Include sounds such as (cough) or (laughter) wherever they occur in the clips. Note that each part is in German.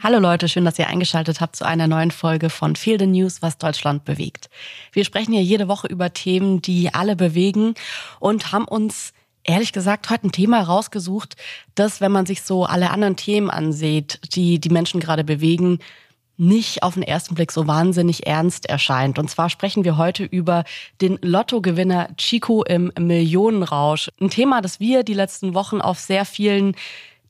Hallo Leute, schön, dass ihr eingeschaltet habt zu einer neuen Folge von Feel the News, was Deutschland bewegt. Wir sprechen hier jede Woche über Themen, die alle bewegen und haben uns ehrlich gesagt heute ein Thema rausgesucht, das, wenn man sich so alle anderen Themen ansieht, die die Menschen gerade bewegen, nicht auf den ersten Blick so wahnsinnig ernst erscheint. Und zwar sprechen wir heute über den Lottogewinner Chico im Millionenrausch. Ein Thema, das wir die letzten Wochen auf sehr vielen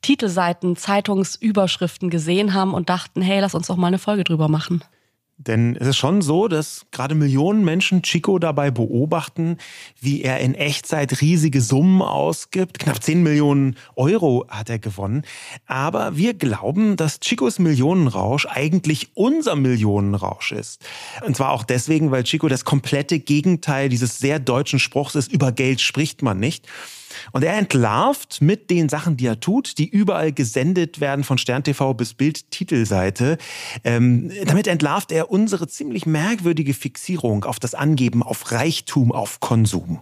Titelseiten, Zeitungsüberschriften gesehen haben und dachten, hey, lass uns doch mal eine Folge drüber machen. Denn es ist schon so, dass gerade Millionen Menschen Chico dabei beobachten, wie er in Echtzeit riesige Summen ausgibt. Knapp 10 Millionen Euro hat er gewonnen. Aber wir glauben, dass Chicos Millionenrausch eigentlich unser Millionenrausch ist. Und zwar auch deswegen, weil Chico das komplette Gegenteil dieses sehr deutschen Spruchs ist, über Geld spricht man nicht. Und er entlarvt mit den Sachen, die er tut, die überall gesendet werden von Stern TV bis Bild Titelseite. Ähm, damit entlarvt er unsere ziemlich merkwürdige Fixierung auf das Angeben, auf Reichtum, auf Konsum.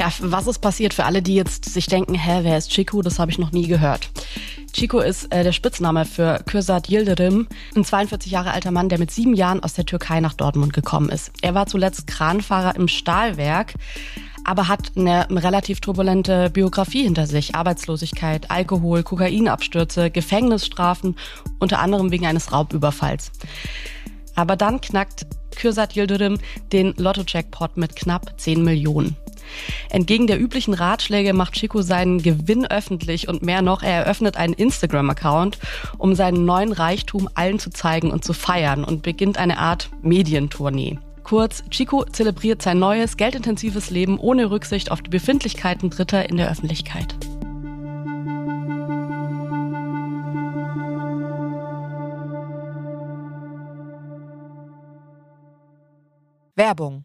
Ja, was ist passiert für alle, die jetzt sich denken, hä, wer ist Chico? Das habe ich noch nie gehört. Chico ist äh, der Spitzname für Kürsat Yildirim, ein 42 Jahre alter Mann, der mit sieben Jahren aus der Türkei nach Dortmund gekommen ist. Er war zuletzt Kranfahrer im Stahlwerk, aber hat eine relativ turbulente Biografie hinter sich. Arbeitslosigkeit, Alkohol, Kokainabstürze, Gefängnisstrafen, unter anderem wegen eines Raubüberfalls. Aber dann knackt Kürsat Yildirim den Lotto-Jackpot mit knapp 10 Millionen. Entgegen der üblichen Ratschläge macht Chico seinen Gewinn öffentlich und mehr noch, er eröffnet einen Instagram-Account, um seinen neuen Reichtum allen zu zeigen und zu feiern und beginnt eine Art Medientournee. Kurz, Chico zelebriert sein neues, geldintensives Leben ohne Rücksicht auf die Befindlichkeiten Dritter in der Öffentlichkeit. Werbung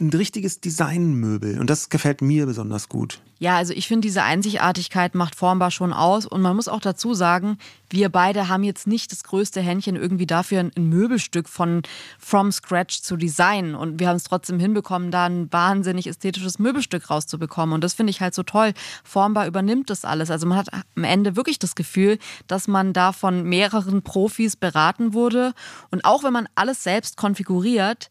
ein richtiges Designmöbel und das gefällt mir besonders gut. Ja, also ich finde, diese Einzigartigkeit macht Formbar schon aus. Und man muss auch dazu sagen, wir beide haben jetzt nicht das größte Händchen irgendwie dafür, ein Möbelstück von from scratch zu designen. Und wir haben es trotzdem hinbekommen, da ein wahnsinnig ästhetisches Möbelstück rauszubekommen. Und das finde ich halt so toll. Formbar übernimmt das alles. Also man hat am Ende wirklich das Gefühl, dass man da von mehreren Profis beraten wurde. Und auch wenn man alles selbst konfiguriert,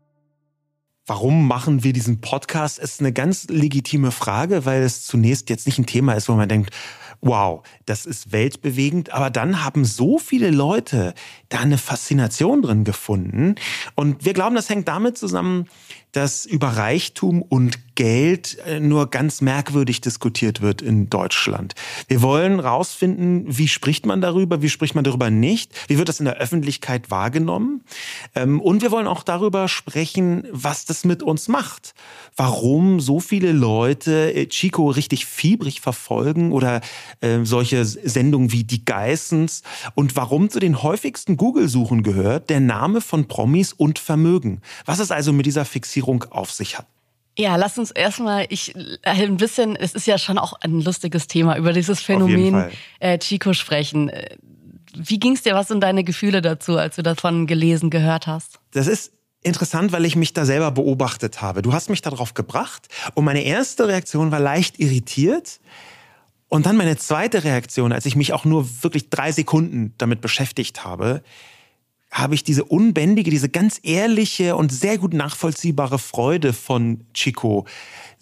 Warum machen wir diesen Podcast? Ist eine ganz legitime Frage, weil es zunächst jetzt nicht ein Thema ist, wo man denkt, wow, das ist weltbewegend. Aber dann haben so viele Leute da eine Faszination drin gefunden. Und wir glauben, das hängt damit zusammen, dass über Reichtum und Geld äh, nur ganz merkwürdig diskutiert wird in Deutschland. Wir wollen rausfinden, wie spricht man darüber, wie spricht man darüber nicht, wie wird das in der Öffentlichkeit wahrgenommen. Ähm, und wir wollen auch darüber sprechen, was das mit uns macht. Warum so viele Leute äh, Chico richtig fiebrig verfolgen oder äh, solche Sendungen wie Die Geissens und warum zu den häufigsten Google-Suchen gehört der Name von Promis und Vermögen. Was es also mit dieser Fixierung auf sich hat. Ja, lass uns erstmal ich äh, ein bisschen, es ist ja schon auch ein lustiges Thema, über dieses Phänomen äh, Chico sprechen. Äh, wie ging es dir? Was sind deine Gefühle dazu, als du davon gelesen, gehört hast? Das ist interessant, weil ich mich da selber beobachtet habe. Du hast mich darauf gebracht und meine erste Reaktion war leicht irritiert. Und dann meine zweite Reaktion, als ich mich auch nur wirklich drei Sekunden damit beschäftigt habe, habe ich diese unbändige, diese ganz ehrliche und sehr gut nachvollziehbare Freude von Chico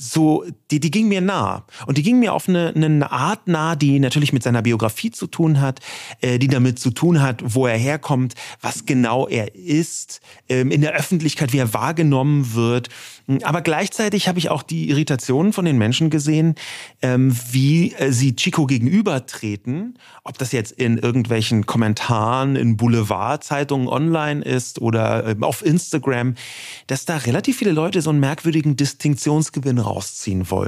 so, die, die ging mir nah. Und die ging mir auf eine, eine Art nah, die natürlich mit seiner Biografie zu tun hat, äh, die damit zu tun hat, wo er herkommt, was genau er ist, ähm, in der Öffentlichkeit, wie er wahrgenommen wird. Aber gleichzeitig habe ich auch die Irritationen von den Menschen gesehen, ähm, wie äh, sie Chico gegenübertreten, ob das jetzt in irgendwelchen Kommentaren, in Boulevardzeitungen online ist oder äh, auf Instagram, dass da relativ viele Leute so einen merkwürdigen Distinktionsgewinn rausziehen wollen.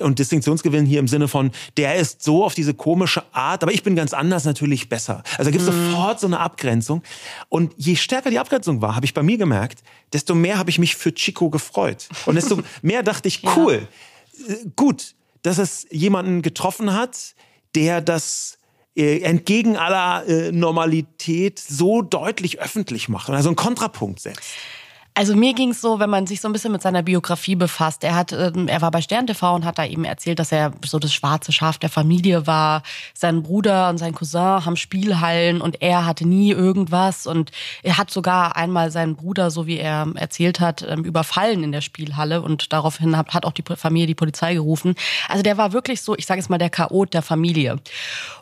Und Distinktionsgewinn hier im Sinne von, der ist so auf diese komische Art, aber ich bin ganz anders natürlich besser. Also da gibt es mhm. sofort so eine Abgrenzung. Und je stärker die Abgrenzung war, habe ich bei mir gemerkt, desto mehr habe ich mich für Chico gefreut. Und desto (laughs) mehr dachte ich, cool, ja. Äh, gut, dass es jemanden getroffen hat, der das äh, entgegen aller äh, Normalität so deutlich öffentlich macht und also einen Kontrapunkt setzt. Also mir ging es so, wenn man sich so ein bisschen mit seiner Biografie befasst. Er hat, ähm, er war bei Stern TV und hat da eben erzählt, dass er so das schwarze Schaf der Familie war. Sein Bruder und sein Cousin haben Spielhallen und er hatte nie irgendwas. Und er hat sogar einmal seinen Bruder, so wie er erzählt hat, ähm, überfallen in der Spielhalle und daraufhin hat auch die Familie die Polizei gerufen. Also der war wirklich so, ich sage jetzt mal, der Chaot der Familie.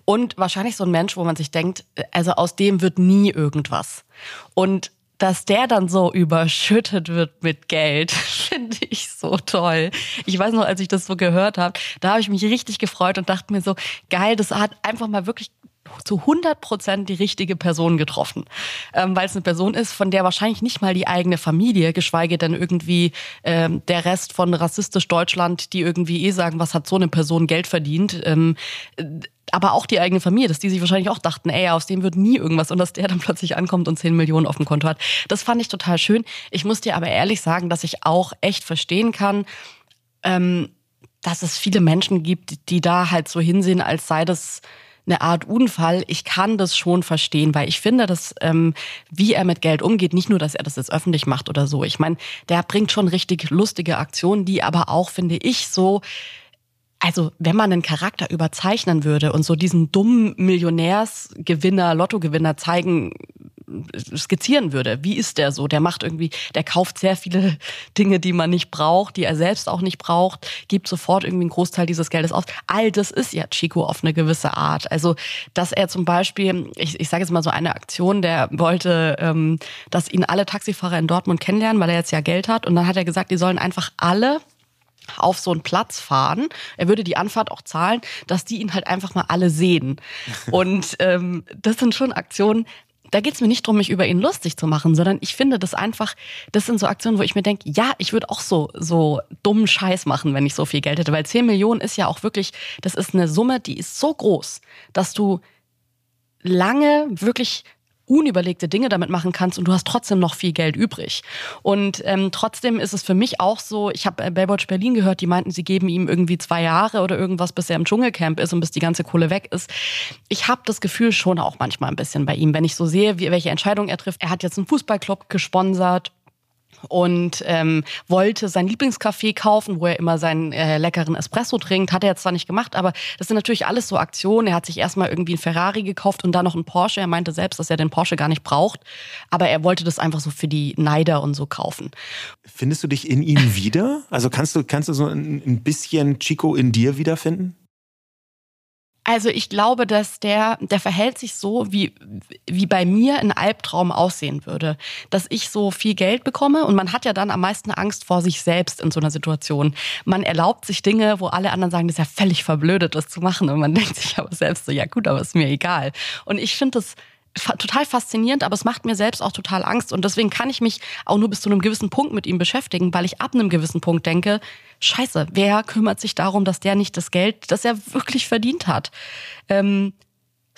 Und wahrscheinlich so ein Mensch, wo man sich denkt, also aus dem wird nie irgendwas. Und dass der dann so überschüttet wird mit Geld, (laughs) finde ich so toll. Ich weiß noch, als ich das so gehört habe, da habe ich mich richtig gefreut und dachte mir so, geil, das hat einfach mal wirklich zu 100 Prozent die richtige Person getroffen. Ähm, Weil es eine Person ist, von der wahrscheinlich nicht mal die eigene Familie, geschweige denn irgendwie ähm, der Rest von rassistisch Deutschland, die irgendwie eh sagen, was hat so eine Person Geld verdient, ähm, aber auch die eigene Familie, dass die sich wahrscheinlich auch dachten, ey, aus dem wird nie irgendwas und dass der dann plötzlich ankommt und 10 Millionen auf dem Konto hat. Das fand ich total schön. Ich muss dir aber ehrlich sagen, dass ich auch echt verstehen kann, ähm, dass es viele Menschen gibt, die da halt so hinsehen, als sei das eine Art Unfall. Ich kann das schon verstehen, weil ich finde, dass ähm, wie er mit Geld umgeht, nicht nur, dass er das jetzt öffentlich macht oder so. Ich meine, der bringt schon richtig lustige Aktionen, die aber auch, finde ich, so also, wenn man einen Charakter überzeichnen würde und so diesen dummen Millionärsgewinner, Lottogewinner zeigen, skizzieren würde, wie ist der so? Der macht irgendwie, der kauft sehr viele (laughs) Dinge, die man nicht braucht, die er selbst auch nicht braucht, gibt sofort irgendwie einen Großteil dieses Geldes aus. All das ist ja Chico auf eine gewisse Art. Also, dass er zum Beispiel, ich, ich sage jetzt mal so eine Aktion, der wollte, ähm, dass ihn alle Taxifahrer in Dortmund kennenlernen, weil er jetzt ja Geld hat. Und dann hat er gesagt, die sollen einfach alle auf so einen Platz fahren. Er würde die Anfahrt auch zahlen, dass die ihn halt einfach mal alle sehen. (laughs) Und ähm, das sind schon Aktionen, da geht es mir nicht darum, mich über ihn lustig zu machen, sondern ich finde das einfach, das sind so Aktionen, wo ich mir denke, ja, ich würde auch so, so dummen Scheiß machen, wenn ich so viel Geld hätte. Weil 10 Millionen ist ja auch wirklich, das ist eine Summe, die ist so groß, dass du lange wirklich unüberlegte Dinge damit machen kannst und du hast trotzdem noch viel Geld übrig. Und ähm, trotzdem ist es für mich auch so, ich habe äh, Baywatch Berlin gehört, die meinten, sie geben ihm irgendwie zwei Jahre oder irgendwas, bis er im Dschungelcamp ist und bis die ganze Kohle weg ist. Ich habe das Gefühl schon auch manchmal ein bisschen bei ihm, wenn ich so sehe, wie, welche Entscheidungen er trifft. Er hat jetzt einen Fußballclub gesponsert und ähm, wollte sein Lieblingscafé kaufen, wo er immer seinen äh, leckeren Espresso trinkt. Hat er jetzt zwar nicht gemacht, aber das sind natürlich alles so Aktionen. Er hat sich erstmal irgendwie einen Ferrari gekauft und dann noch einen Porsche. Er meinte selbst, dass er den Porsche gar nicht braucht, aber er wollte das einfach so für die Neider und so kaufen. Findest du dich in ihm wieder? Also kannst du, kannst du so ein bisschen Chico in dir wiederfinden? Also ich glaube, dass der, der verhält sich so, wie, wie bei mir ein Albtraum aussehen würde. Dass ich so viel Geld bekomme und man hat ja dann am meisten Angst vor sich selbst in so einer Situation. Man erlaubt sich Dinge, wo alle anderen sagen, das ist ja völlig verblödet, das zu machen. Und man (laughs) denkt sich aber selbst so, ja gut, aber ist mir egal. Und ich finde das total faszinierend, aber es macht mir selbst auch total Angst. Und deswegen kann ich mich auch nur bis zu einem gewissen Punkt mit ihm beschäftigen, weil ich ab einem gewissen Punkt denke, scheiße, wer kümmert sich darum, dass der nicht das Geld, das er wirklich verdient hat, ähm,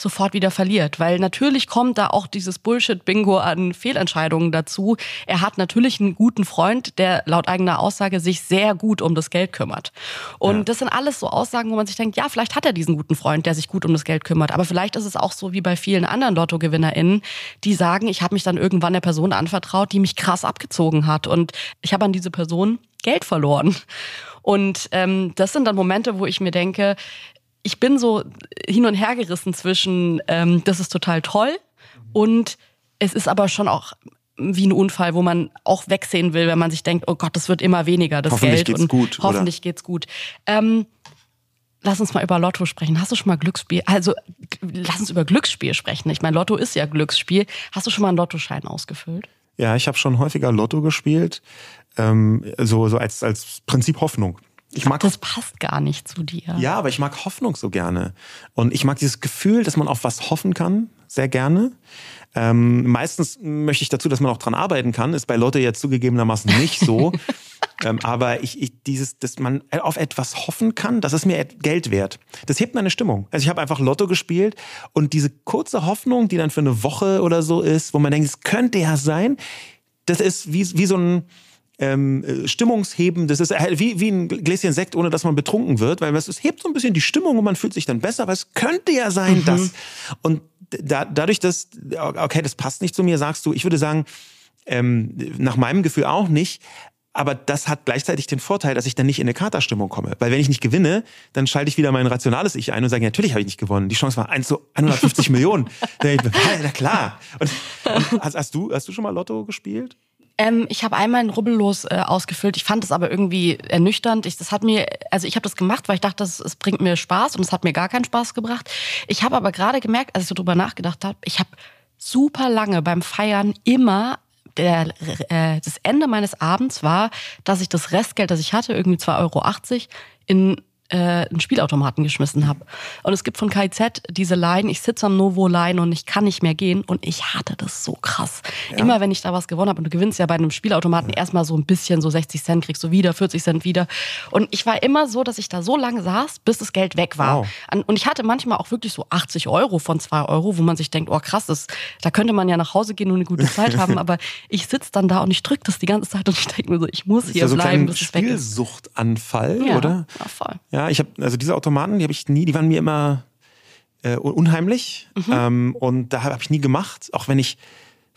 sofort wieder verliert. Weil natürlich kommt da auch dieses Bullshit-Bingo an Fehlentscheidungen dazu. Er hat natürlich einen guten Freund, der laut eigener Aussage sich sehr gut um das Geld kümmert. Und ja. das sind alles so Aussagen, wo man sich denkt, ja, vielleicht hat er diesen guten Freund, der sich gut um das Geld kümmert. Aber vielleicht ist es auch so wie bei vielen anderen LottogewinnerInnen, die sagen, ich habe mich dann irgendwann der Person anvertraut, die mich krass abgezogen hat. Und ich habe an diese Person Geld verloren. Und ähm, das sind dann Momente, wo ich mir denke, ich bin so hin und her gerissen zwischen, ähm, das ist total toll und es ist aber schon auch wie ein Unfall, wo man auch wegsehen will, wenn man sich denkt, oh Gott, das wird immer weniger, das hoffentlich Geld. Geht's und gut, hoffentlich oder? geht's gut. Ähm, lass uns mal über Lotto sprechen. Hast du schon mal Glücksspiel? Also lass uns über Glücksspiel sprechen. Ich meine, Lotto ist ja Glücksspiel. Hast du schon mal einen Lottoschein ausgefüllt? Ja, ich habe schon häufiger Lotto gespielt, ähm, so, so als, als Prinzip Hoffnung. Ich mag das passt gar nicht zu dir. Ja, aber ich mag Hoffnung so gerne. Und ich mag dieses Gefühl, dass man auf was hoffen kann, sehr gerne. Ähm, meistens möchte ich dazu, dass man auch dran arbeiten kann. Ist bei Lotte jetzt zugegebenermaßen nicht so. (laughs) ähm, aber ich, ich, dieses, dass man auf etwas hoffen kann, das ist mir Geld wert. Das hebt meine Stimmung. Also ich habe einfach Lotto gespielt und diese kurze Hoffnung, die dann für eine Woche oder so ist, wo man denkt, es könnte ja sein, das ist wie, wie so ein ähm, äh, Stimmungsheben, das ist wie, wie ein Gläschen Sekt, ohne dass man betrunken wird, weil es, hebt so ein bisschen die Stimmung und man fühlt sich dann besser, aber es könnte ja sein, mhm. dass. Und da, dadurch, dass, okay, das passt nicht zu mir, sagst du, ich würde sagen, ähm, nach meinem Gefühl auch nicht, aber das hat gleichzeitig den Vorteil, dass ich dann nicht in eine Katerstimmung komme. Weil wenn ich nicht gewinne, dann schalte ich wieder mein rationales Ich ein und sage, natürlich habe ich nicht gewonnen. Die Chance war 1 zu 150 Millionen. (laughs) Na klar. Und, und hast, hast, du, hast du schon mal Lotto gespielt? Ähm, ich habe einmal ein Rubbellos äh, ausgefüllt. Ich fand es aber irgendwie ernüchternd. Ich, das hat mir, also ich habe das gemacht, weil ich dachte, es bringt mir Spaß und es hat mir gar keinen Spaß gebracht. Ich habe aber gerade gemerkt, als ich so drüber nachgedacht habe, ich habe super lange beim Feiern immer der, äh, das Ende meines Abends war, dass ich das Restgeld, das ich hatte, irgendwie 2,80 Euro, in äh, einen Spielautomaten geschmissen habe. Und es gibt von KIZ diese Line, ich sitze am Novo-Line und ich kann nicht mehr gehen. Und ich hatte das so krass. Ja. Immer wenn ich da was gewonnen habe, und du gewinnst ja bei einem Spielautomaten ja. erstmal so ein bisschen, so 60 Cent kriegst du wieder, 40 Cent wieder. Und ich war immer so, dass ich da so lange saß, bis das Geld weg war. Wow. Und ich hatte manchmal auch wirklich so 80 Euro von 2 Euro, wo man sich denkt, oh krass, das, da könnte man ja nach Hause gehen und eine gute Zeit haben. (laughs) Aber ich sitze dann da und ich drücke das die ganze Zeit und ich denke mir so, ich muss hier ja so bleiben, bis es weg ist. Spielsuchtanfall, oder? Ja, voll. Ja, ich habe also diese Automaten, die habe ich nie, die waren mir immer äh, unheimlich mhm. ähm, und da habe hab ich nie gemacht, auch wenn ich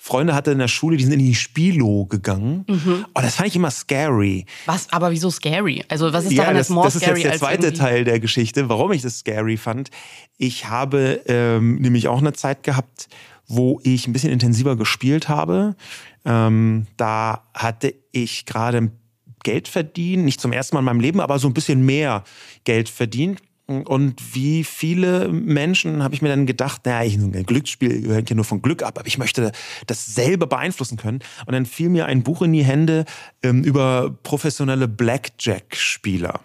Freunde hatte in der Schule, die sind in die Spielo gegangen. Mhm. Oh, das fand ich immer scary. Was? Aber wieso scary? Also was ist ja, daran das, jetzt more das ist jetzt der zweite irgendwie? Teil der Geschichte, warum ich das scary fand. Ich habe ähm, nämlich auch eine Zeit gehabt, wo ich ein bisschen intensiver gespielt habe. Ähm, da hatte ich gerade Geld verdient, nicht zum ersten Mal in meinem Leben, aber so ein bisschen mehr Geld verdient. Und wie viele Menschen habe ich mir dann gedacht, naja, ein Glücksspiel gehört ja nur von Glück ab, aber ich möchte das selber beeinflussen können. Und dann fiel mir ein Buch in die Hände ähm, über professionelle Blackjack-Spieler.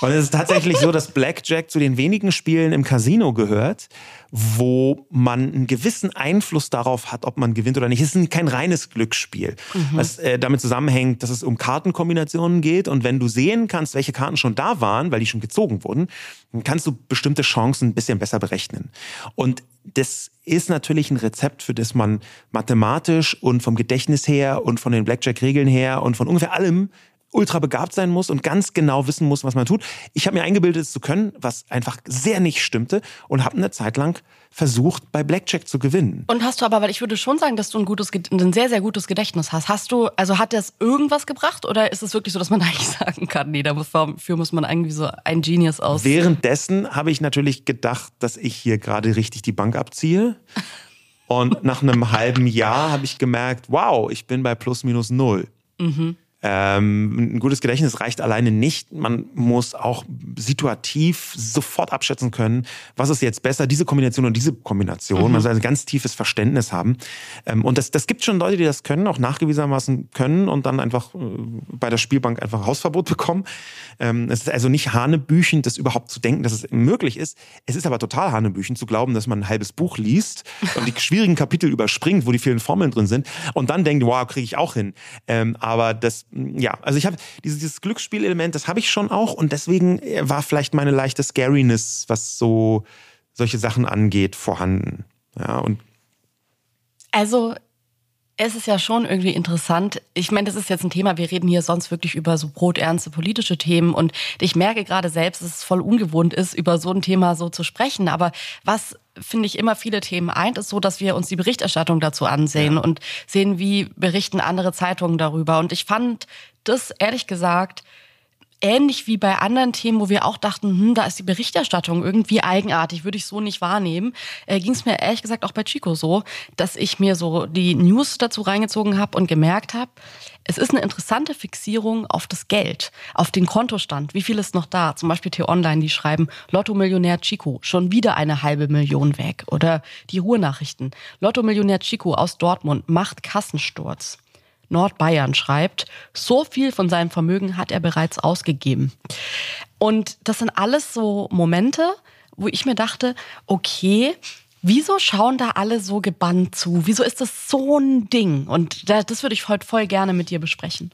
Und es ist tatsächlich so, dass Blackjack zu den wenigen Spielen im Casino gehört, wo man einen gewissen Einfluss darauf hat, ob man gewinnt oder nicht. Es ist kein reines Glücksspiel, mhm. was äh, damit zusammenhängt, dass es um Kartenkombinationen geht. Und wenn du sehen kannst, welche Karten schon da waren, weil die schon gezogen wurden, dann kannst du bestimmte Chancen ein bisschen besser berechnen. Und das ist natürlich ein Rezept, für das man mathematisch und vom Gedächtnis her und von den Blackjack-Regeln her und von ungefähr allem ultra begabt sein muss und ganz genau wissen muss, was man tut. Ich habe mir eingebildet, es zu können, was einfach sehr nicht stimmte und habe eine Zeit lang versucht, bei Blackjack zu gewinnen. Und hast du aber, weil ich würde schon sagen, dass du ein gutes, ein sehr, sehr gutes Gedächtnis hast. Hast du, also hat das irgendwas gebracht oder ist es wirklich so, dass man (laughs) eigentlich sagen kann, nee, dafür muss man irgendwie so ein Genius aus. Währenddessen habe ich natürlich gedacht, dass ich hier gerade richtig die Bank abziehe. Und nach einem halben Jahr habe ich gemerkt, wow, ich bin bei plus minus null. Mhm. Ähm, ein gutes Gedächtnis reicht alleine nicht. Man muss auch situativ sofort abschätzen können, was ist jetzt besser, diese Kombination und diese Kombination. Mhm. Man soll ein ganz tiefes Verständnis haben. Ähm, und das, das gibt schon Leute, die das können, auch nachgewiesenermaßen können und dann einfach äh, bei der Spielbank einfach Hausverbot (laughs) bekommen. Ähm, es ist also nicht hanebüchend, das überhaupt zu denken, dass es möglich ist. Es ist aber total hanebüchend zu glauben, dass man ein halbes Buch liest (laughs) und die schwierigen Kapitel überspringt, wo die vielen Formeln drin sind und dann denkt, wow, kriege ich auch hin. Ähm, aber das, ja, also ich habe dieses, dieses Glücksspielelement, das habe ich schon auch und deswegen äh, war vielleicht meine leichte Scariness, was so solche Sachen angeht, vorhanden. Ja, und also es ist ja schon irgendwie interessant. Ich meine, das ist jetzt ein Thema, wir reden hier sonst wirklich über so broternste politische Themen und ich merke gerade selbst, dass es voll ungewohnt ist, über so ein Thema so zu sprechen. Aber was finde ich immer viele Themen eint, ist so, dass wir uns die Berichterstattung dazu ansehen ja. und sehen, wie berichten andere Zeitungen darüber. Und ich fand das ehrlich gesagt ähnlich wie bei anderen Themen, wo wir auch dachten, hm, da ist die Berichterstattung irgendwie eigenartig, würde ich so nicht wahrnehmen, äh, ging es mir ehrlich gesagt auch bei Chico so, dass ich mir so die News dazu reingezogen habe und gemerkt habe, es ist eine interessante Fixierung auf das Geld, auf den Kontostand. Wie viel ist noch da? Zum Beispiel T-Online, die schreiben, Lotto-Millionär Chico, schon wieder eine halbe Million weg. Oder die Ruhrnachrichten, Lotto-Millionär Chico aus Dortmund macht Kassensturz. Nordbayern schreibt, so viel von seinem Vermögen hat er bereits ausgegeben. Und das sind alles so Momente, wo ich mir dachte, okay, wieso schauen da alle so gebannt zu? Wieso ist das so ein Ding? Und das würde ich heute voll gerne mit dir besprechen.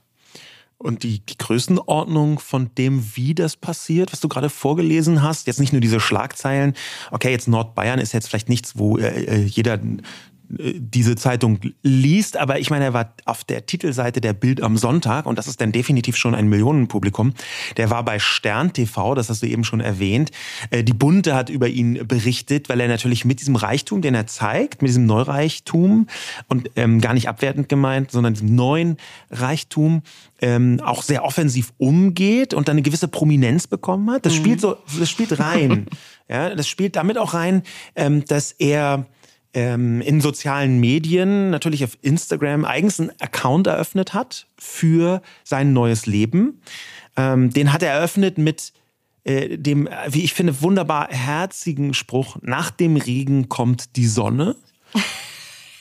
Und die, die Größenordnung von dem, wie das passiert, was du gerade vorgelesen hast, jetzt nicht nur diese Schlagzeilen, okay, jetzt Nordbayern ist jetzt vielleicht nichts, wo äh, äh jeder diese Zeitung liest, aber ich meine, er war auf der Titelseite der Bild am Sonntag und das ist dann definitiv schon ein Millionenpublikum. Der war bei Stern TV, das hast du eben schon erwähnt. Äh, die Bunte hat über ihn berichtet, weil er natürlich mit diesem Reichtum, den er zeigt, mit diesem Neureichtum und ähm, gar nicht abwertend gemeint, sondern diesem neuen Reichtum ähm, auch sehr offensiv umgeht und dann eine gewisse Prominenz bekommen hat. Das mhm. spielt so, das spielt rein. (laughs) ja, das spielt damit auch rein, ähm, dass er ähm, in sozialen Medien, natürlich auf Instagram, eigens einen Account eröffnet hat für sein neues Leben. Ähm, den hat er eröffnet mit äh, dem, wie ich finde, wunderbar herzigen Spruch, nach dem Regen kommt die Sonne.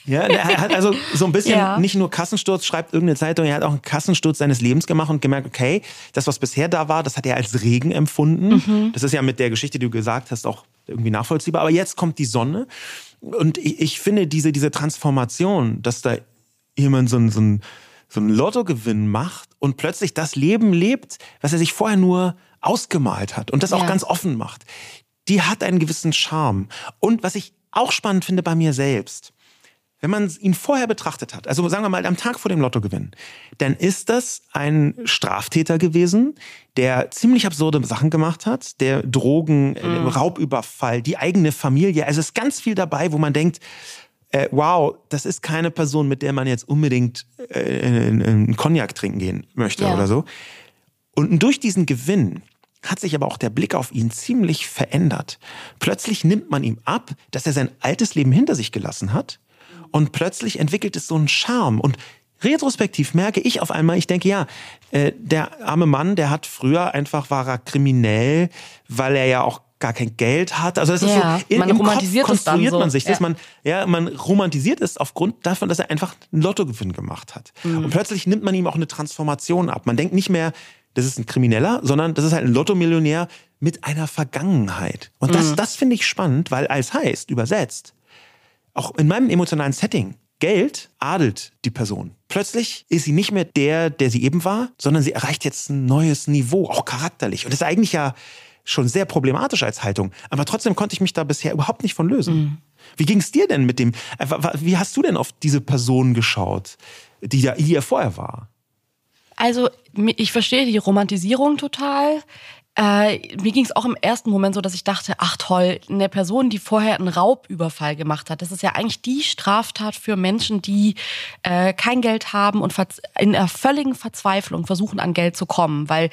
Ja, er hat also so ein bisschen (laughs) ja. nicht nur Kassensturz, schreibt irgendeine Zeitung, er hat auch einen Kassensturz seines Lebens gemacht und gemerkt, okay, das, was bisher da war, das hat er als Regen empfunden. Mhm. Das ist ja mit der Geschichte, die du gesagt hast, auch irgendwie nachvollziehbar. Aber jetzt kommt die Sonne und ich, ich, finde diese, diese Transformation, dass da jemand so ein, so ein, so ein Lottogewinn macht und plötzlich das Leben lebt, was er sich vorher nur ausgemalt hat und das auch ja. ganz offen macht, die hat einen gewissen Charme. Und was ich auch spannend finde bei mir selbst, wenn man ihn vorher betrachtet hat, also sagen wir mal am Tag vor dem Lottogewinn, dann ist das ein Straftäter gewesen, der ziemlich absurde Sachen gemacht hat, der Drogen, äh, mhm. Raubüberfall, die eigene Familie, also es ist ganz viel dabei, wo man denkt, äh, wow, das ist keine Person, mit der man jetzt unbedingt äh, einen Cognac trinken gehen möchte ja. oder so. Und durch diesen Gewinn hat sich aber auch der Blick auf ihn ziemlich verändert. Plötzlich nimmt man ihm ab, dass er sein altes Leben hinter sich gelassen hat und plötzlich entwickelt es so einen Charme. Und retrospektiv merke ich auf einmal, ich denke, ja, äh, der arme Mann, der hat früher einfach, war er kriminell, weil er ja auch gar kein Geld hat. Also das ja, ist so, in, man im romantisiert Kopf konstruiert man sich ja. das. Man, ja, man romantisiert es aufgrund davon, dass er einfach einen Lottogewinn gemacht hat. Mhm. Und plötzlich nimmt man ihm auch eine Transformation ab. Man denkt nicht mehr, das ist ein Krimineller, sondern das ist halt ein Lottomillionär mit einer Vergangenheit. Und das, mhm. das finde ich spannend, weil als heißt, übersetzt, auch in meinem emotionalen Setting, Geld adelt die Person. Plötzlich ist sie nicht mehr der, der sie eben war, sondern sie erreicht jetzt ein neues Niveau, auch charakterlich. Und das ist eigentlich ja schon sehr problematisch als Haltung. Aber trotzdem konnte ich mich da bisher überhaupt nicht von lösen. Mhm. Wie ging es dir denn mit dem, äh, wie hast du denn auf diese Person geschaut, die ja hier vorher war? Also, ich verstehe die Romantisierung total. Äh, mir ging es auch im ersten Moment so, dass ich dachte, ach toll, eine Person, die vorher einen Raubüberfall gemacht hat, das ist ja eigentlich die Straftat für Menschen, die äh, kein Geld haben und in einer völligen Verzweiflung versuchen, an Geld zu kommen, weil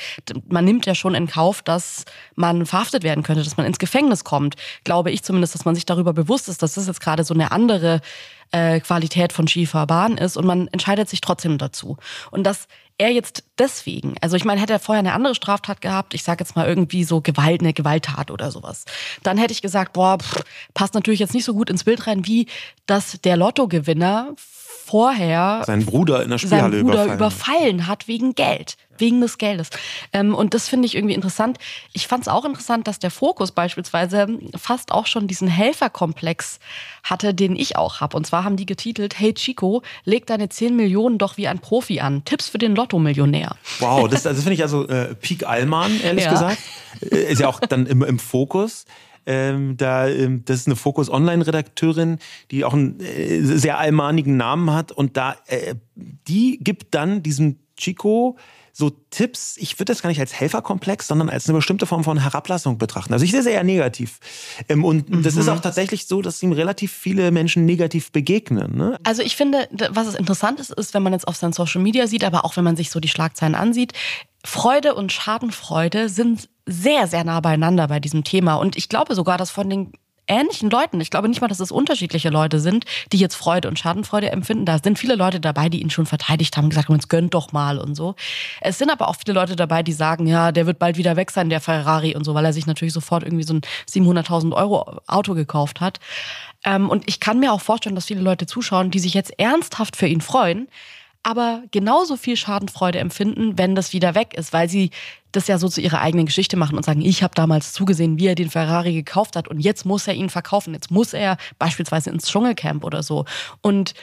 man nimmt ja schon in Kauf, dass man verhaftet werden könnte, dass man ins Gefängnis kommt. Glaube ich zumindest, dass man sich darüber bewusst ist, dass das jetzt gerade so eine andere äh, Qualität von Skifahrbahn ist und man entscheidet sich trotzdem dazu. Und das er jetzt deswegen, also ich meine, hätte er vorher eine andere Straftat gehabt, ich sage jetzt mal irgendwie so Gewalt, eine Gewalttat oder sowas, dann hätte ich gesagt, boah, pff, passt natürlich jetzt nicht so gut ins Bild rein, wie dass der Lottogewinner vorher seinen Bruder in der Spielhalle seinen Bruder überfallen. überfallen hat wegen Geld, wegen des Geldes. Ähm, und das finde ich irgendwie interessant. Ich fand es auch interessant, dass der Fokus beispielsweise fast auch schon diesen Helferkomplex hatte, den ich auch habe. Und zwar haben die getitelt, hey Chico, leg deine 10 Millionen doch wie ein Profi an. Tipps für den Lotto-Millionär. Wow, das, (laughs) also finde ich also äh, Peak Allmann, ehrlich Ja. gesagt. Äh, Ist ja auch dann im, im Fokus. Ähm, da, ähm, das ist eine Focus Online-Redakteurin, die auch einen äh, sehr allmahnigen Namen hat. Und da, äh, die gibt dann diesem Chico so Tipps, ich würde das gar nicht als Helferkomplex, sondern als eine bestimmte Form von Herablassung betrachten. Also ich sehe es eher negativ. Ähm, und das ist auch tatsächlich so, dass ihm relativ viele Menschen negativ begegnen. Ne? Also ich finde, was es interessant ist, ist, wenn man jetzt auf seinen Social Media sieht, aber auch wenn man sich so die Schlagzeilen ansieht, Freude und Schadenfreude sind sehr, sehr nah beieinander bei diesem Thema. Und ich glaube sogar, dass von den ähnlichen Leuten, ich glaube nicht mal, dass es unterschiedliche Leute sind, die jetzt Freude und Schadenfreude empfinden. Da sind viele Leute dabei, die ihn schon verteidigt haben, gesagt haben, jetzt gönnt doch mal und so. Es sind aber auch viele Leute dabei, die sagen, ja, der wird bald wieder weg sein, der Ferrari und so, weil er sich natürlich sofort irgendwie so ein 700.000 Euro Auto gekauft hat. Ähm, und ich kann mir auch vorstellen, dass viele Leute zuschauen, die sich jetzt ernsthaft für ihn freuen, aber genauso viel Schadenfreude empfinden, wenn das wieder weg ist, weil sie das ja so zu ihrer eigenen Geschichte machen und sagen, ich habe damals zugesehen, wie er den Ferrari gekauft hat und jetzt muss er ihn verkaufen, jetzt muss er beispielsweise ins Dschungelcamp oder so. Und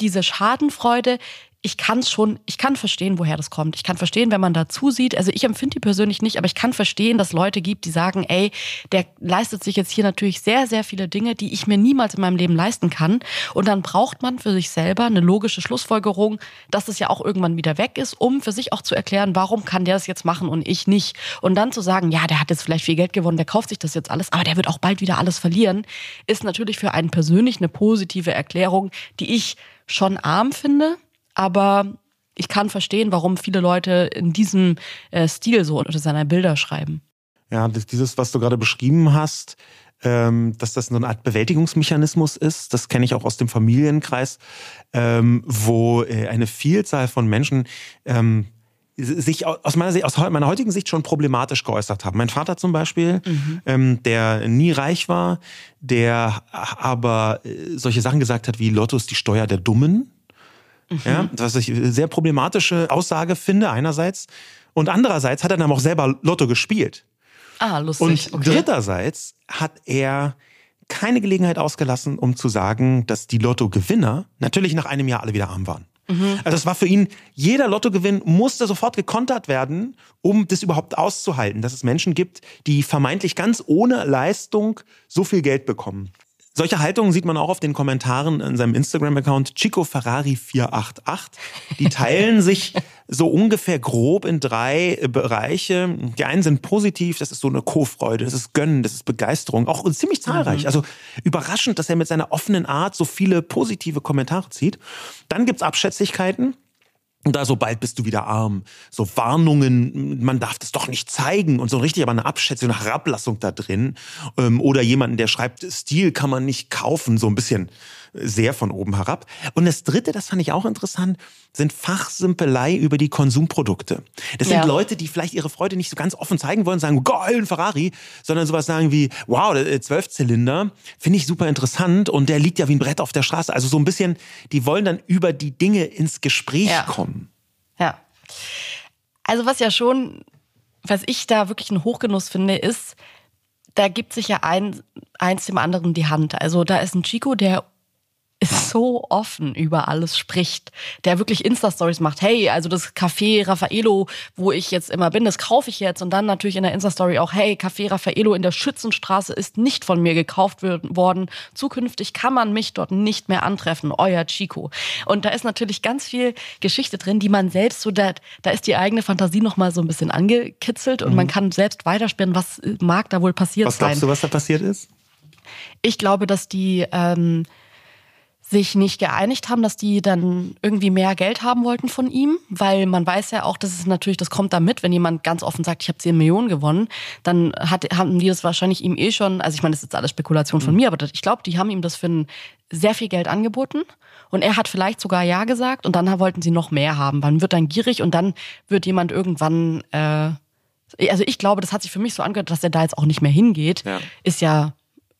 diese Schadenfreude, ich kann schon, ich kann verstehen, woher das kommt. Ich kann verstehen, wenn man da zusieht. Also ich empfinde die persönlich nicht, aber ich kann verstehen, dass Leute gibt, die sagen, ey, der leistet sich jetzt hier natürlich sehr, sehr viele Dinge, die ich mir niemals in meinem Leben leisten kann. Und dann braucht man für sich selber eine logische Schlussfolgerung, dass es ja auch irgendwann wieder weg ist, um für sich auch zu erklären, warum kann der das jetzt machen und ich nicht. Und dann zu sagen, ja, der hat jetzt vielleicht viel Geld gewonnen, der kauft sich das jetzt alles, aber der wird auch bald wieder alles verlieren, ist natürlich für einen persönlich eine positive Erklärung, die ich schon arm finde, aber ich kann verstehen, warum viele Leute in diesem äh, Stil so unter seiner Bilder schreiben. Ja, dieses, was du gerade beschrieben hast, ähm, dass das so eine Art Bewältigungsmechanismus ist, das kenne ich auch aus dem Familienkreis, ähm, wo äh, eine Vielzahl von Menschen ähm, sich au- aus meiner, Sicht, aus meiner heutigen Sicht schon problematisch geäußert haben. Mein Vater zum Beispiel, ähm, der nie reich war, der aber äh, solche Sachen gesagt hat wie Lotto ist die Steuer der Dummen. Ja, was ich eine sehr problematische Aussage finde einerseits. Und andererseits hat er dann auch selber Lotto gespielt. Ah, lustig. Und dritterseits hat er keine Gelegenheit ausgelassen, um zu sagen, dass die Lottogewinner natürlich nach einem Jahr alle wieder arm waren. Also es war für ihn, jeder Lottogewinn musste sofort gekontert werden, um das überhaupt auszuhalten, dass es Menschen gibt, die vermeintlich ganz ohne Leistung so viel Geld bekommen. Solche Haltungen sieht man auch auf den Kommentaren in seinem Instagram-Account Chico Ferrari 488. Die teilen sich so ungefähr grob in drei Bereiche. Die einen sind positiv, das ist so eine Co-Freude, das ist Gönnen, das ist Begeisterung, auch ziemlich zahlreich. Also überraschend, dass er mit seiner offenen Art so viele positive Kommentare zieht. Dann gibt's Abschätzigkeiten. Und da so bald bist du wieder arm. So Warnungen, man darf das doch nicht zeigen und so richtig aber eine Abschätzung, eine Herablassung da drin. Ähm, Oder jemanden, der schreibt, Stil kann man nicht kaufen, so ein bisschen sehr von oben herab. Und das dritte, das fand ich auch interessant, sind Fachsimpelei über die Konsumprodukte. Das sind Ja. Leute, die vielleicht ihre Freude nicht so ganz offen zeigen wollen, sagen, geil, ein Ferrari, sondern sowas sagen wie, wow, der Zwölfzylinder, finde ich super interessant und der liegt ja wie ein Brett auf der Straße. Also so ein bisschen, die wollen dann über die Dinge ins Gespräch Ja. kommen. Ja. Also was ja schon, was ich da wirklich einen Hochgenuss finde, ist, da gibt sich ja ein, eins dem anderen die Hand. Also da ist ein Chico, der so offen über alles spricht, der wirklich Insta-Stories macht. Hey, also das Café Raffaello, wo ich jetzt immer bin, das kaufe ich jetzt. Und dann natürlich in der Insta-Story auch, hey, Café Raffaello in der Schützenstraße ist nicht von mir gekauft worden. Zukünftig kann man mich dort nicht mehr antreffen. Euer Chico. Und da ist natürlich ganz viel Geschichte drin, die man selbst so, da, da ist die eigene Fantasie nochmal so ein bisschen angekitzelt und man kann selbst weiterspinnen, was mag da wohl passiert Was sein. glaubst du, was da passiert ist? Ich glaube, dass die ähm, sich nicht geeinigt haben, dass die dann irgendwie mehr Geld haben wollten von ihm, weil man weiß ja auch, dass es natürlich, das kommt damit, wenn jemand ganz offen sagt, ich habe 10 Millionen gewonnen, dann hat, haben die das wahrscheinlich ihm eh schon, also ich meine, das ist jetzt alles Spekulation von mhm. mir, aber ich glaube, die haben ihm das für ein sehr viel Geld angeboten und er hat vielleicht sogar Ja gesagt und dann wollten sie noch mehr haben. Man wird dann gierig und dann wird jemand irgendwann, äh, also ich glaube, das hat sich für mich so angehört, dass er da jetzt auch nicht mehr hingeht, ja. ist ja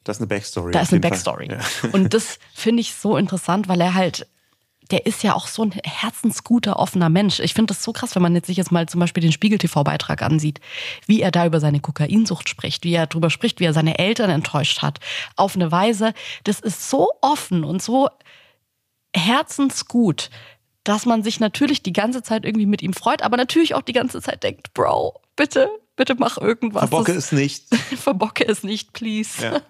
das ist eine Backstory. Da ist eine Backstory. Ja. (laughs) Und das finde ich so interessant, weil er halt, der ist ja auch so ein herzensguter, offener Mensch. Ich finde das so krass, wenn man jetzt sich jetzt mal zum Beispiel den Spiegel-TV-Beitrag ansieht, wie er da über seine Kokainsucht spricht, wie er darüber spricht, wie er seine Eltern enttäuscht hat. Auf eine Weise, das ist so offen und so herzensgut, dass man sich natürlich die ganze Zeit irgendwie mit ihm freut, aber natürlich auch die ganze Zeit denkt, Bro, bitte, bitte mach irgendwas. Verbocke es nicht. (laughs) Verbocke es nicht, please. Ja.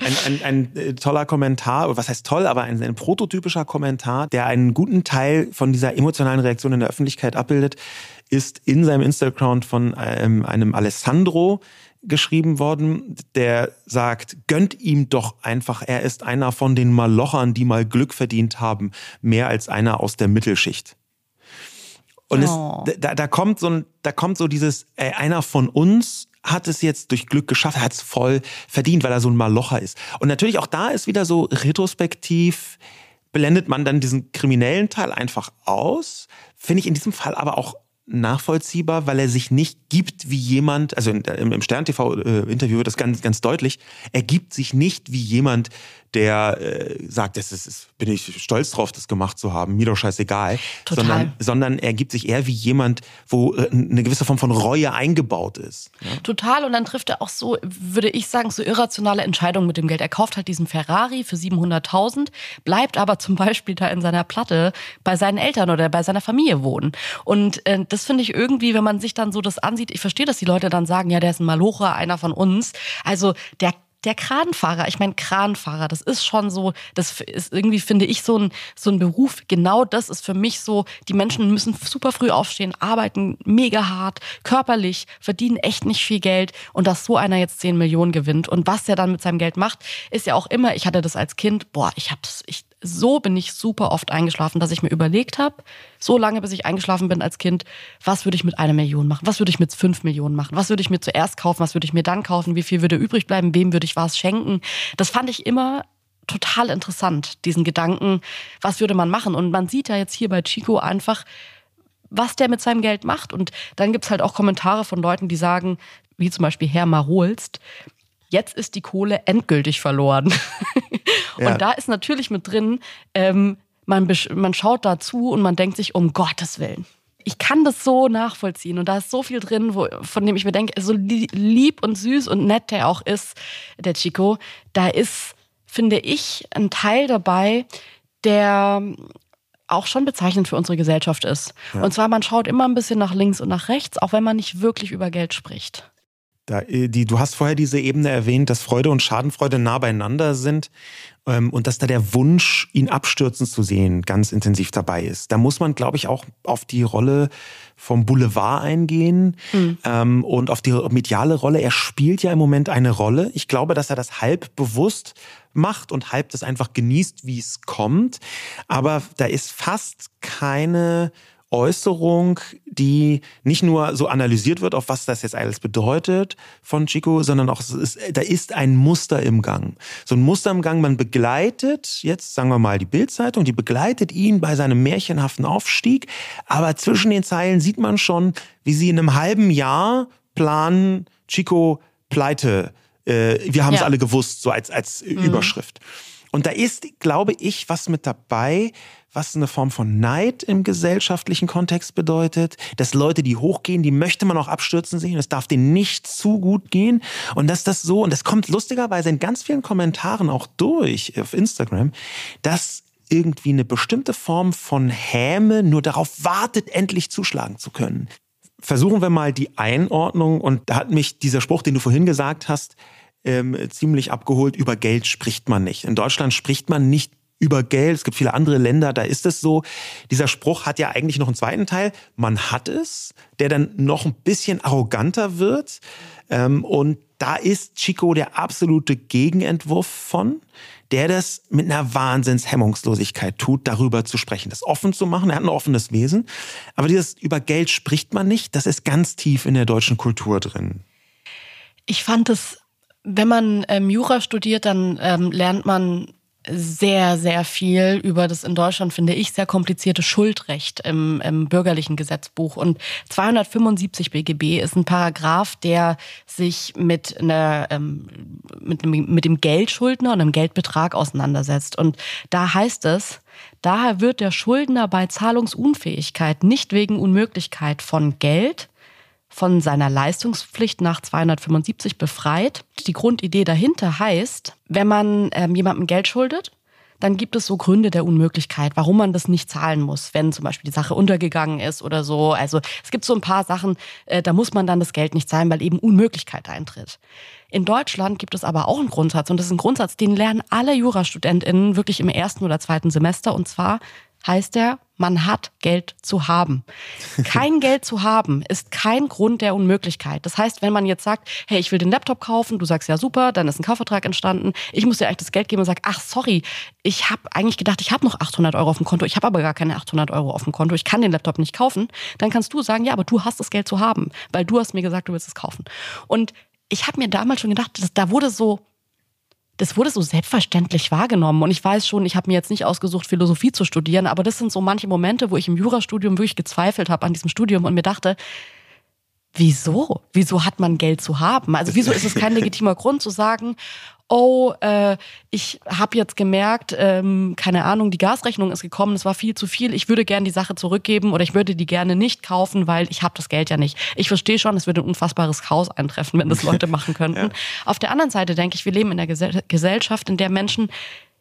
Ein, ein, ein, äh, toller Kommentar, was heißt toll, aber ein, ein, prototypischer Kommentar, der einen guten Teil von dieser emotionalen Reaktion in der Öffentlichkeit abbildet, ist in seinem Instagram von ähm, einem Alessandro geschrieben worden, der sagt, gönnt ihm doch einfach, er ist einer von den Malochern, die mal Glück verdient haben, mehr als einer aus der Mittelschicht. Und oh. es, da, da kommt so ein, da kommt so dieses, ey, einer von uns hat es jetzt durch Glück geschafft, er hat es voll verdient, weil er so ein Malocher ist. Und natürlich auch da ist wieder so retrospektiv, blendet man dann diesen kriminellen Teil einfach aus. Finde ich in diesem Fall aber auch nachvollziehbar, weil er sich nicht gibt wie jemand, also im Stern-TV-Interview äh, wird das ganz, ganz deutlich, er gibt sich nicht wie jemand, der äh, sagt, das ist, das bin ich stolz drauf, das gemacht zu haben, mir doch scheißegal. Total. Sondern, sondern er gibt sich eher wie jemand, wo äh, eine gewisse Form von Reue eingebaut ist. Ja? Total. Und dann trifft er auch so, würde ich sagen, so irrationale Entscheidungen mit dem Geld. Er kauft halt diesen Ferrari für 700.000, bleibt aber zum Beispiel da in seiner Platte bei seinen Eltern oder bei seiner Familie wohnen. Und äh, das finde ich irgendwie, wenn man sich dann so das ansieht, ich verstehe, dass die Leute dann sagen, ja, der ist ein Malocher, einer von uns. Also der der Kranfahrer, ich meine Kranfahrer, das ist schon so, das ist irgendwie, finde ich, so ein, so ein Beruf. Genau das ist für mich so, die Menschen müssen super früh aufstehen, arbeiten mega hart, körperlich, verdienen echt nicht viel Geld und dass so einer jetzt 10 Millionen gewinnt und was der dann mit seinem Geld macht, ist ja auch immer, ich hatte das als Kind, boah, ich hab's, ich, so bin ich super oft eingeschlafen, dass ich mir überlegt habe, so lange bis ich eingeschlafen bin als Kind, was würde ich mit einer Million machen? Was würde ich mit fünf Millionen machen? Was würde ich mir zuerst kaufen? Was würde ich mir dann kaufen? Wie viel würde übrig bleiben? Wem würde ich was schenken? Das fand ich immer total interessant, diesen Gedanken, was würde man machen? Und man sieht ja jetzt hier bei Chico einfach, was der mit seinem Geld macht. Und dann gibt's halt auch Kommentare von Leuten, die sagen, wie zum Beispiel Herr Marolst, jetzt ist die Kohle endgültig verloren. (laughs) Ja. Und da ist natürlich mit drin, ähm, man, man schaut dazu und man denkt sich, um Gottes Willen. Ich kann das so nachvollziehen und da ist so viel drin, wo, von dem ich mir denke, so lieb und süß und nett der auch ist, der Chico, da ist, finde ich, ein Teil dabei, der auch schon bezeichnend für unsere Gesellschaft ist. Ja. Und zwar, man schaut immer ein bisschen nach links und nach rechts, auch wenn man nicht wirklich über Geld spricht. Da, äh, die, du hast vorher diese Ebene erwähnt, dass Freude und Schadenfreude nah beieinander sind ähm, und dass da der Wunsch, ihn abstürzen zu sehen, ganz intensiv dabei ist. Da muss man, glaube ich, auch auf die Rolle vom Boulevard eingehen mhm. ähm, und auf die mediale Rolle. Er spielt ja im Moment eine Rolle. Ich glaube, dass er das halb bewusst macht und halb das einfach genießt, wie es kommt. Aber da ist fast keine Äußerung, die nicht nur so analysiert wird, auf was das jetzt alles bedeutet von Chico, sondern auch, ist, da ist ein Muster im Gang. So ein Muster im Gang, man begleitet, jetzt sagen wir mal die Bildzeitung, die begleitet ihn bei seinem märchenhaften Aufstieg, aber zwischen den Zeilen sieht man schon, wie sie in einem halben Jahr planen, Chico pleite. Äh, wir haben es ja. alle gewusst, so als, als mhm. Überschrift. Und da ist, glaube ich, was mit dabei, was eine Form von Neid im gesellschaftlichen Kontext bedeutet, dass Leute, die hochgehen, die möchte man auch abstürzen sehen, es darf denen nicht zu gut gehen und dass das so, und das kommt lustigerweise in ganz vielen Kommentaren auch durch auf Instagram, dass irgendwie eine bestimmte Form von Häme nur darauf wartet, endlich zuschlagen zu können. Versuchen wir mal die Einordnung und da hat mich dieser Spruch, den du vorhin gesagt hast, ähm, ziemlich abgeholt. Über Geld spricht man nicht. In Deutschland spricht man nicht über Geld. Es gibt viele andere Länder, da ist es so. Dieser Spruch hat ja eigentlich noch einen zweiten Teil. Man hat es, der dann noch ein bisschen arroganter wird. Ähm, und da ist Chico der absolute Gegenentwurf von, der das mit einer Wahnsinnshemmungslosigkeit tut, darüber zu sprechen, das offen zu machen. Er hat ein offenes Wesen. Aber dieses über Geld spricht man nicht, das ist ganz tief in der deutschen Kultur drin. Ich fand es, wenn man ähm, Jura studiert, dann ähm, lernt man sehr, sehr viel über das in Deutschland, finde ich, sehr komplizierte Schuldrecht im, im bürgerlichen Gesetzbuch. Und 275 BGB ist ein Paragraph, der sich mit, einer, ähm, mit, mit dem Geldschuldner und einem Geldbetrag auseinandersetzt. Und da heißt es, daher wird der Schuldner bei Zahlungsunfähigkeit nicht wegen Unmöglichkeit von Geld, von seiner Leistungspflicht nach 275 befreit. Die Grundidee dahinter heißt, wenn man ähm, jemandem Geld schuldet, dann gibt es so Gründe der Unmöglichkeit, warum man das nicht zahlen muss, wenn zum Beispiel die Sache untergegangen ist oder so. Also es gibt so ein paar Sachen, äh, da muss man dann das Geld nicht zahlen, weil eben Unmöglichkeit eintritt. In Deutschland gibt es aber auch einen Grundsatz und das ist ein Grundsatz, den lernen alle JurastudentInnen wirklich im ersten oder zweiten Semester und zwar heißt er, man hat Geld zu haben. (laughs) Kein Geld zu haben ist kein Grund der Unmöglichkeit. Das heißt, wenn man jetzt sagt, hey, ich will den Laptop kaufen, du sagst ja super, dann ist ein Kaufvertrag entstanden, ich muss dir eigentlich das Geld geben und sag, ach sorry, ich habe eigentlich gedacht, ich habe noch 800 Euro auf dem Konto, ich habe aber gar keine 800 Euro auf dem Konto, ich kann den Laptop nicht kaufen, dann kannst du sagen, ja, aber du hast das Geld zu haben, weil du hast mir gesagt, du willst es kaufen. Und ich habe mir damals schon gedacht, dass, da wurde so das wurde so selbstverständlich wahrgenommen. Und ich weiß schon, ich habe mir jetzt nicht ausgesucht, Philosophie zu studieren, aber das sind so manche Momente, wo ich im Jurastudium wirklich gezweifelt habe an diesem Studium und mir dachte, wieso? Wieso hat man Geld zu haben? Also wieso ist es kein (laughs) legitimer Grund zu sagen, oh, äh, ich habe jetzt gemerkt, ähm, keine Ahnung, die Gasrechnung ist gekommen, es war viel zu viel, ich würde gerne die Sache zurückgeben oder ich würde die gerne nicht kaufen, weil ich habe das Geld ja nicht. Ich verstehe schon, es würde ein unfassbares Chaos eintreffen, wenn das (laughs) Leute machen könnten. ja. Auf der anderen Seite denke ich, wir leben in einer Gesellschaft, in der Menschen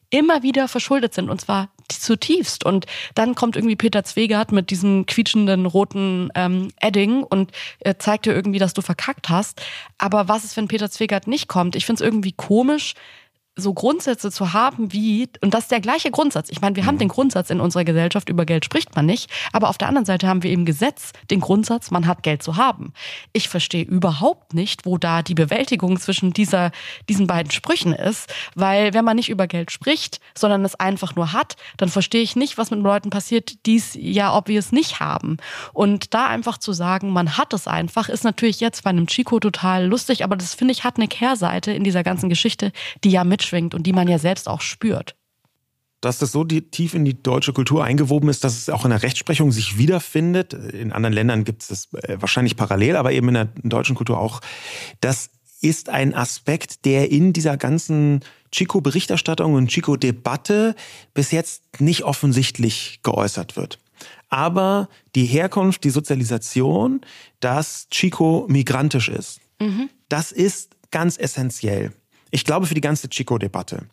immer wieder verschuldet sind und zwar zutiefst. Und dann kommt irgendwie Peter Zwegert mit diesem quietschenden roten ähm, Edding und äh, zeigt dir irgendwie, dass du verkackt hast. Aber was ist, wenn Peter Zwegert nicht kommt? Ich finde es irgendwie komisch, so Grundsätze zu haben wie, und das ist der gleiche Grundsatz. Ich meine, wir mhm. haben den Grundsatz in unserer Gesellschaft, über Geld spricht man nicht, aber auf der anderen Seite haben wir im Gesetz den Grundsatz, man hat Geld zu haben. Ich verstehe überhaupt nicht, wo da die Bewältigung zwischen dieser, diesen beiden Sprüchen ist, weil wenn man nicht über Geld spricht, sondern es einfach nur hat, dann verstehe ich nicht, was mit Leuten passiert, die es ja obvious nicht haben. Und da einfach zu sagen, man hat es einfach, ist natürlich jetzt bei einem Chico total lustig, aber das finde ich hat eine Kehrseite in dieser ganzen Geschichte, die ja mit mitschwingt und die man ja selbst auch spürt. Dass das so tief in die deutsche Kultur eingewoben ist, dass es auch in der Rechtsprechung sich wiederfindet. In anderen Ländern gibt es das äh, wahrscheinlich parallel, aber eben in der deutschen Kultur auch. Das ist ein Aspekt, der in dieser ganzen Chico-Berichterstattung und Chico-Debatte bis jetzt nicht offensichtlich geäußert wird. Aber die Herkunft, die Sozialisation, dass Chico migrantisch ist, mhm. das ist ganz essentiell. Ich glaube für die ganze Chico-Debatte.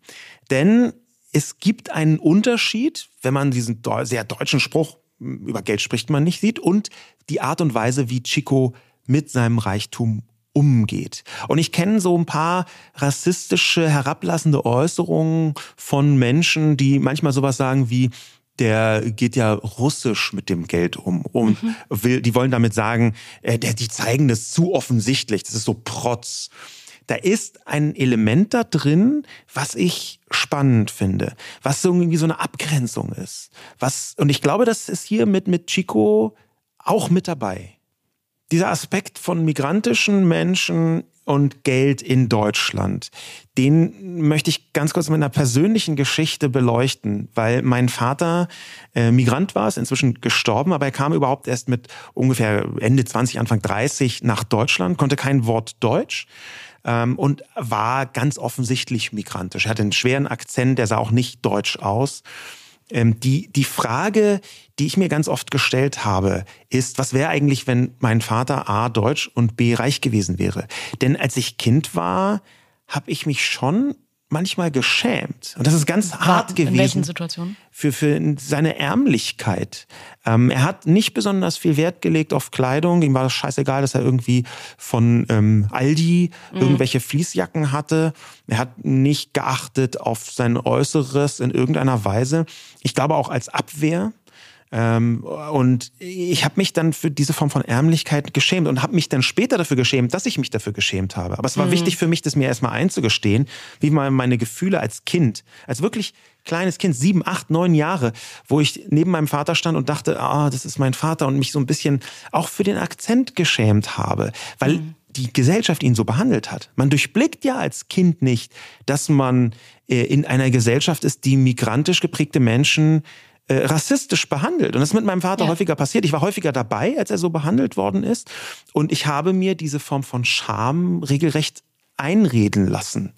Denn es gibt einen Unterschied, wenn man diesen sehr deutschen Spruch, hm, über Geld spricht man nicht, sieht und die Art und Weise, wie Chico mit seinem Reichtum umgeht. Und ich kenne so ein paar rassistische, herablassende Äußerungen von Menschen, die manchmal sowas sagen wie, der geht ja russisch mit dem Geld um und mhm. will, die wollen damit sagen, äh, der, die zeigen das zu offensichtlich, das ist so Protz da ist ein Element da drin, was ich spannend finde, was so irgendwie so eine Abgrenzung ist. Was, und ich glaube, das ist hier mit, mit Chico auch mit dabei. Dieser Aspekt von migrantischen Menschen und Geld in Deutschland, den möchte ich ganz kurz mit einer persönlichen Geschichte beleuchten, weil mein Vater äh, Migrant war, ist inzwischen gestorben, aber er kam überhaupt erst mit ungefähr Ende 20, Anfang 30 nach Deutschland, konnte kein Wort Deutsch ähm, und war ganz offensichtlich migrantisch. Er hatte einen schweren Akzent, der sah auch nicht deutsch aus. Ähm, die, die Frage, die ich mir ganz oft gestellt habe, ist, was wäre eigentlich, wenn mein Vater A deutsch und B reich gewesen wäre? Denn als ich Kind war, habe ich mich schon manchmal geschämt. Und das ist ganz hart gewesen. In welchen Situationen? Für, für seine Ärmlichkeit. Ähm, er hat nicht besonders viel Wert gelegt auf Kleidung. Ihm war das scheißegal, dass er irgendwie von ähm, Aldi mhm. irgendwelche Fließjacken hatte. Er hat nicht geachtet auf sein Äußeres in irgendeiner Weise. Ich glaube auch als Abwehr und ich habe mich dann für diese Form von Ärmlichkeit geschämt und habe mich dann später dafür geschämt, dass ich mich dafür geschämt habe. Aber es war mhm. wichtig für mich, das mir erstmal einzugestehen, wie meine Gefühle als Kind, als wirklich kleines Kind, sieben, acht, neun Jahre, wo ich neben meinem Vater stand und dachte, ah, das ist mein Vater und mich so ein bisschen auch für den Akzent geschämt habe, weil mhm die Gesellschaft ihn so behandelt hat. Man durchblickt ja als Kind nicht, dass man äh, in einer Gesellschaft ist, die migrantisch geprägte Menschen äh, rassistisch behandelt. Und das ist mit meinem Vater ja. häufiger passiert. Ich war häufiger dabei, als er so behandelt worden ist. Und ich habe mir diese Form von Scham regelrecht einreden lassen.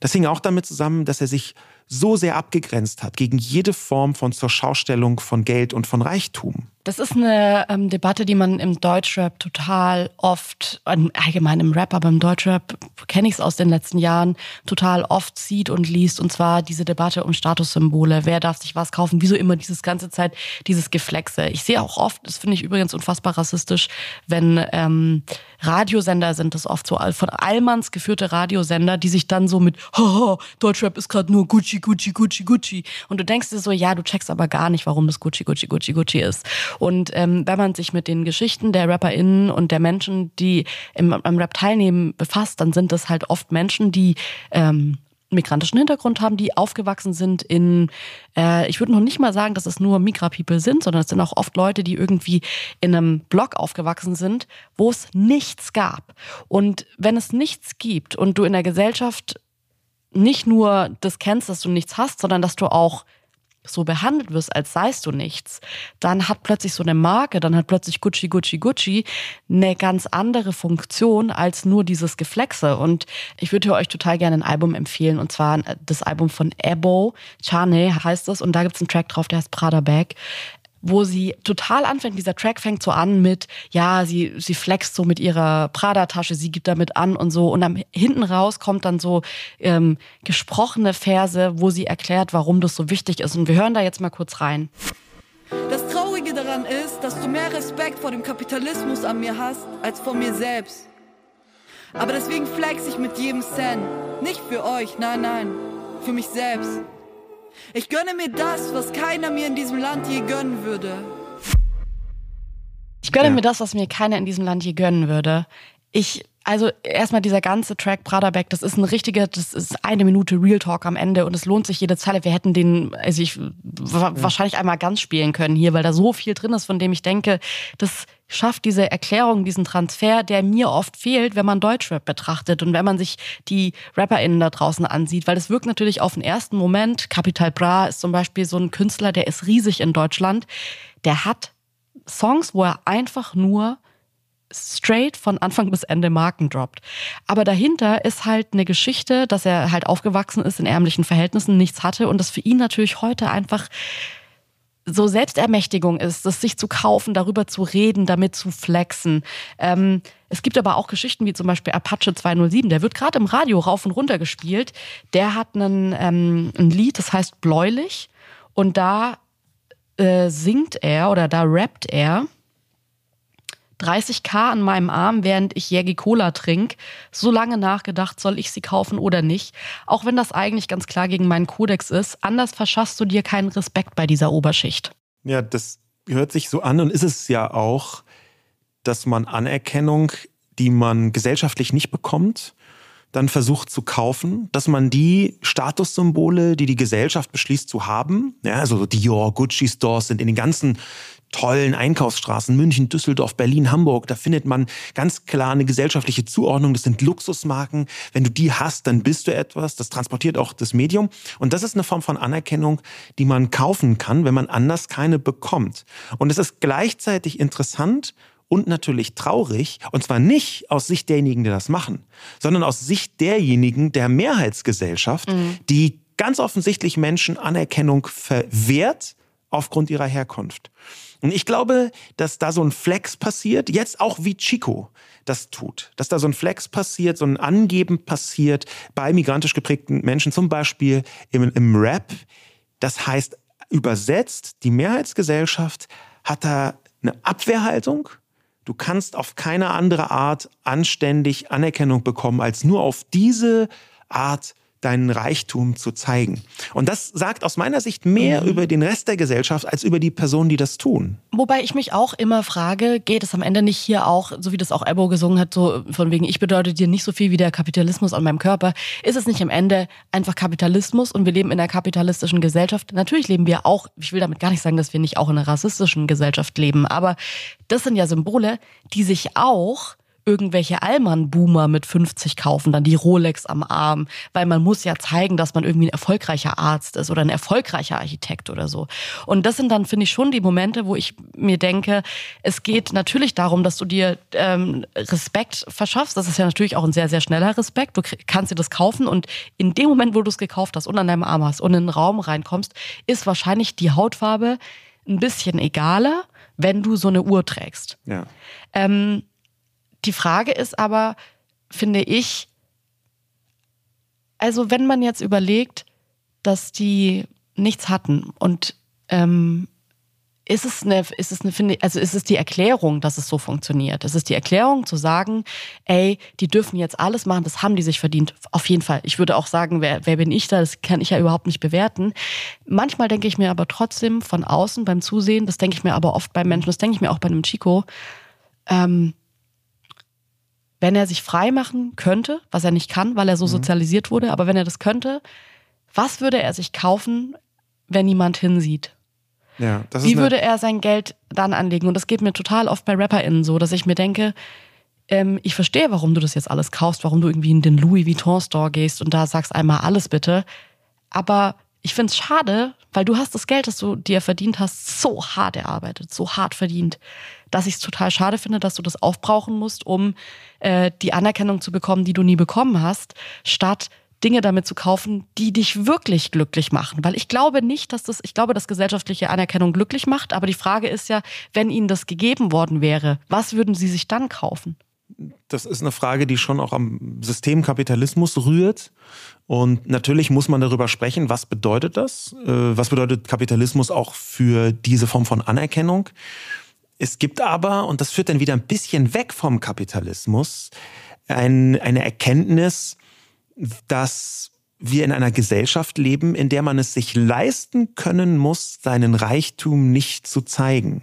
Das hing auch damit zusammen, dass er sich so sehr abgegrenzt hat gegen jede Form von Zurschaustellung von Geld und von Reichtum. Das ist eine ähm, Debatte, die man im Deutschrap total oft, allgemein im Rap, aber im Deutschrap kenne ich es aus den letzten Jahren, total oft sieht und liest. Und zwar diese Debatte um Statussymbole. Wer darf sich was kaufen? Wieso immer dieses ganze Zeit dieses Geflexe? Ich sehe auch oft, das finde ich übrigens unfassbar rassistisch, wenn ähm, Radiosender sind das oft so, von Allmanns geführte Radiosender, die sich dann so mit, haha, Deutschrap ist gerade nur Gucci, Gucci, Gucci, Gucci. Und du denkst dir so, ja, du checkst aber gar nicht, warum das Gucci, Gucci, Gucci, Gucci ist. Und ähm, wenn man sich mit den Geschichten der RapperInnen und der Menschen, die im, am Rap teilnehmen, befasst, dann sind das halt oft Menschen, die ähm, migrantischen Hintergrund haben, die aufgewachsen sind in, äh, ich würde noch nicht mal sagen, dass es nur Migra-People sind, sondern es sind auch oft Leute, die irgendwie in einem Block aufgewachsen sind, wo es nichts gab. Und wenn es nichts gibt und du in der Gesellschaft nicht nur das kennst, dass du nichts hast, sondern dass du auch so behandelt wirst, als seist du nichts, dann hat plötzlich so eine Marke, dann hat plötzlich Gucci, Gucci, Gucci eine ganz andere Funktion als nur dieses Geflexe. Und ich würde euch total gerne ein Album empfehlen, und zwar das Album von Ebo, Chane heißt es, und da gibt es einen Track drauf, der heißt Prada Bag wo sie total anfängt. Dieser Track fängt so an mit, ja, sie, sie flext so mit ihrer Prada-Tasche, sie gibt damit an und so. Und dann hinten raus kommt dann so ähm, gesprochene Verse, wo sie erklärt, warum das so wichtig ist. Und wir hören da jetzt mal kurz rein. Das Traurige daran ist, dass du mehr Respekt vor dem Kapitalismus an mir hast, als vor mir selbst. Aber deswegen flex ich mit jedem Cent. Nicht für euch, nein, nein, für mich selbst. Ich gönne mir das, was keiner mir in diesem Land je gönnen würde. Ich gönne ja. mir das, was mir keiner in diesem Land je gönnen würde. Ich also erstmal dieser ganze Track Praderbeck, das ist ein richtiger, das ist eine Minute Real Talk am Ende und es lohnt sich jede Zeile. Wir hätten den, also ich wahrscheinlich einmal ganz spielen können hier, weil da so viel drin ist, von dem ich denke, das schafft diese Erklärung, diesen Transfer, der mir oft fehlt, wenn man Deutschrap betrachtet und wenn man sich die RapperInnen da draußen ansieht, weil es wirkt natürlich auf den ersten Moment. Capital Bra ist zum Beispiel so ein Künstler, der ist riesig in Deutschland. Der hat Songs, wo er einfach nur straight von Anfang bis Ende Marken droppt. Aber dahinter ist halt eine Geschichte, dass er halt aufgewachsen ist in ärmlichen Verhältnissen, nichts hatte und das für ihn natürlich heute einfach so Selbstermächtigung ist, das sich zu kaufen, darüber zu reden, damit zu flexen. Ähm, es gibt aber auch Geschichten wie zum Beispiel Apache 207, der wird gerade im Radio rauf und runter gespielt. Der hat einen, ähm, ein Lied, das heißt Bläulich und da äh, singt er oder da rappt er 30k an meinem Arm, während ich Jägi Cola trinke. So lange nachgedacht, soll ich sie kaufen oder nicht. Auch wenn das eigentlich ganz klar gegen meinen Kodex ist. Anders verschaffst du dir keinen Respekt bei dieser Oberschicht. Ja, das hört sich so an und ist es ja auch, dass man Anerkennung, die man gesellschaftlich nicht bekommt, dann versucht zu kaufen, dass man die Statussymbole, die die Gesellschaft beschließt zu haben, ja, also Dior, Gucci Stores sind in den ganzen tollen Einkaufsstraßen, München, Düsseldorf, Berlin, Hamburg, da findet man ganz klar eine gesellschaftliche Zuordnung. Das sind Luxusmarken. Wenn du die hast, dann bist du etwas. Das transportiert auch das Medium. Und das ist eine Form von Anerkennung, die man kaufen kann, wenn man anders keine bekommt. Und es ist gleichzeitig interessant und natürlich traurig, und zwar nicht aus Sicht derjenigen, die das machen, sondern aus Sicht derjenigen der Mehrheitsgesellschaft, mhm. die ganz offensichtlich Menschen Anerkennung verwehrt aufgrund ihrer Herkunft. Und ich glaube, dass da so ein Flex passiert, jetzt auch wie Chico das tut. Dass da so ein Flex passiert, so ein Angeben passiert bei migrantisch geprägten Menschen, zum Beispiel im, im Rap. Das heißt, übersetzt, die Mehrheitsgesellschaft hat da eine Abwehrhaltung. Du kannst auf keine andere Art anständig Anerkennung bekommen, als nur auf diese Art deinen Reichtum zu zeigen. Und das sagt aus meiner Sicht mehr mhm. über den Rest der Gesellschaft als über die Personen, die das tun. Wobei ich mich auch immer frage, geht es am Ende nicht hier auch, so wie das auch Ebo gesungen hat, so von wegen, ich bedeute dir nicht so viel wie der Kapitalismus an meinem Körper, ist es nicht am Ende einfach Kapitalismus und wir leben in einer kapitalistischen Gesellschaft. Natürlich leben wir auch, ich will damit gar nicht sagen, dass wir nicht auch in einer rassistischen Gesellschaft leben, aber das sind ja Symbole, die sich auch irgendwelche Allmann-Boomer mit 50 kaufen, dann die Rolex am Arm, weil man muss ja zeigen, dass man irgendwie ein erfolgreicher Arzt ist oder ein erfolgreicher Architekt oder so. Und das sind dann, finde ich, schon die Momente, wo ich mir denke, es geht natürlich darum, dass du dir ähm, Respekt verschaffst. Das ist ja natürlich auch ein sehr, sehr schneller Respekt. Du kannst dir das kaufen und in dem Moment, wo du es gekauft hast und an deinem Arm hast und in den Raum reinkommst, ist wahrscheinlich die Hautfarbe ein bisschen egaler, wenn du so eine Uhr trägst. Ja. Ähm, die Frage ist aber, finde ich, also wenn man jetzt überlegt, dass die nichts hatten und ähm, ist es eine, ist es eine, finde also ist es die Erklärung, dass es so funktioniert? Ist es die Erklärung zu sagen, ey, die dürfen jetzt alles machen, das haben die sich verdient. Auf jeden Fall. Ich würde auch sagen, wer, wer bin ich da? Das kann ich ja überhaupt nicht bewerten. Manchmal denke ich mir aber trotzdem von außen beim Zusehen, das denke ich mir aber oft bei Menschen, das denke ich mir auch bei einem Chico, ähm, wenn er sich frei machen könnte, was er nicht kann, weil er so mhm. sozialisiert wurde, aber wenn er das könnte, was würde er sich kaufen, wenn niemand hinsieht? Ja, Wie würde er sein Geld dann anlegen? Und das geht mir total oft bei RapperInnen so, dass ich mir denke, ähm, ich verstehe, warum du das jetzt alles kaufst, warum du irgendwie in den Louis Vuitton Store gehst und da sagst einmal alles bitte. Aber ich finde es schade, weil du hast das Geld, das du dir verdient hast, so hart erarbeitet, so hart verdient, dass ich es total schade finde, dass du das aufbrauchen musst, um äh, die Anerkennung zu bekommen, die du nie bekommen hast, statt Dinge damit zu kaufen, die dich wirklich glücklich machen. Weil ich glaube nicht, dass das, ich glaube, dass gesellschaftliche Anerkennung glücklich macht, aber die Frage ist ja, wenn ihnen das gegeben worden wäre, was würden sie sich dann kaufen? das ist eine Frage, die schon auch am System Kapitalismus rührt. Und natürlich muss man darüber sprechen, was bedeutet das? Äh, was bedeutet Kapitalismus auch für diese Form von Anerkennung? Es gibt aber, und das führt dann wieder ein bisschen weg vom Kapitalismus, ein, eine Erkenntnis, dass wir in einer Gesellschaft leben, in der man es sich leisten können muss, seinen Reichtum nicht zu zeigen.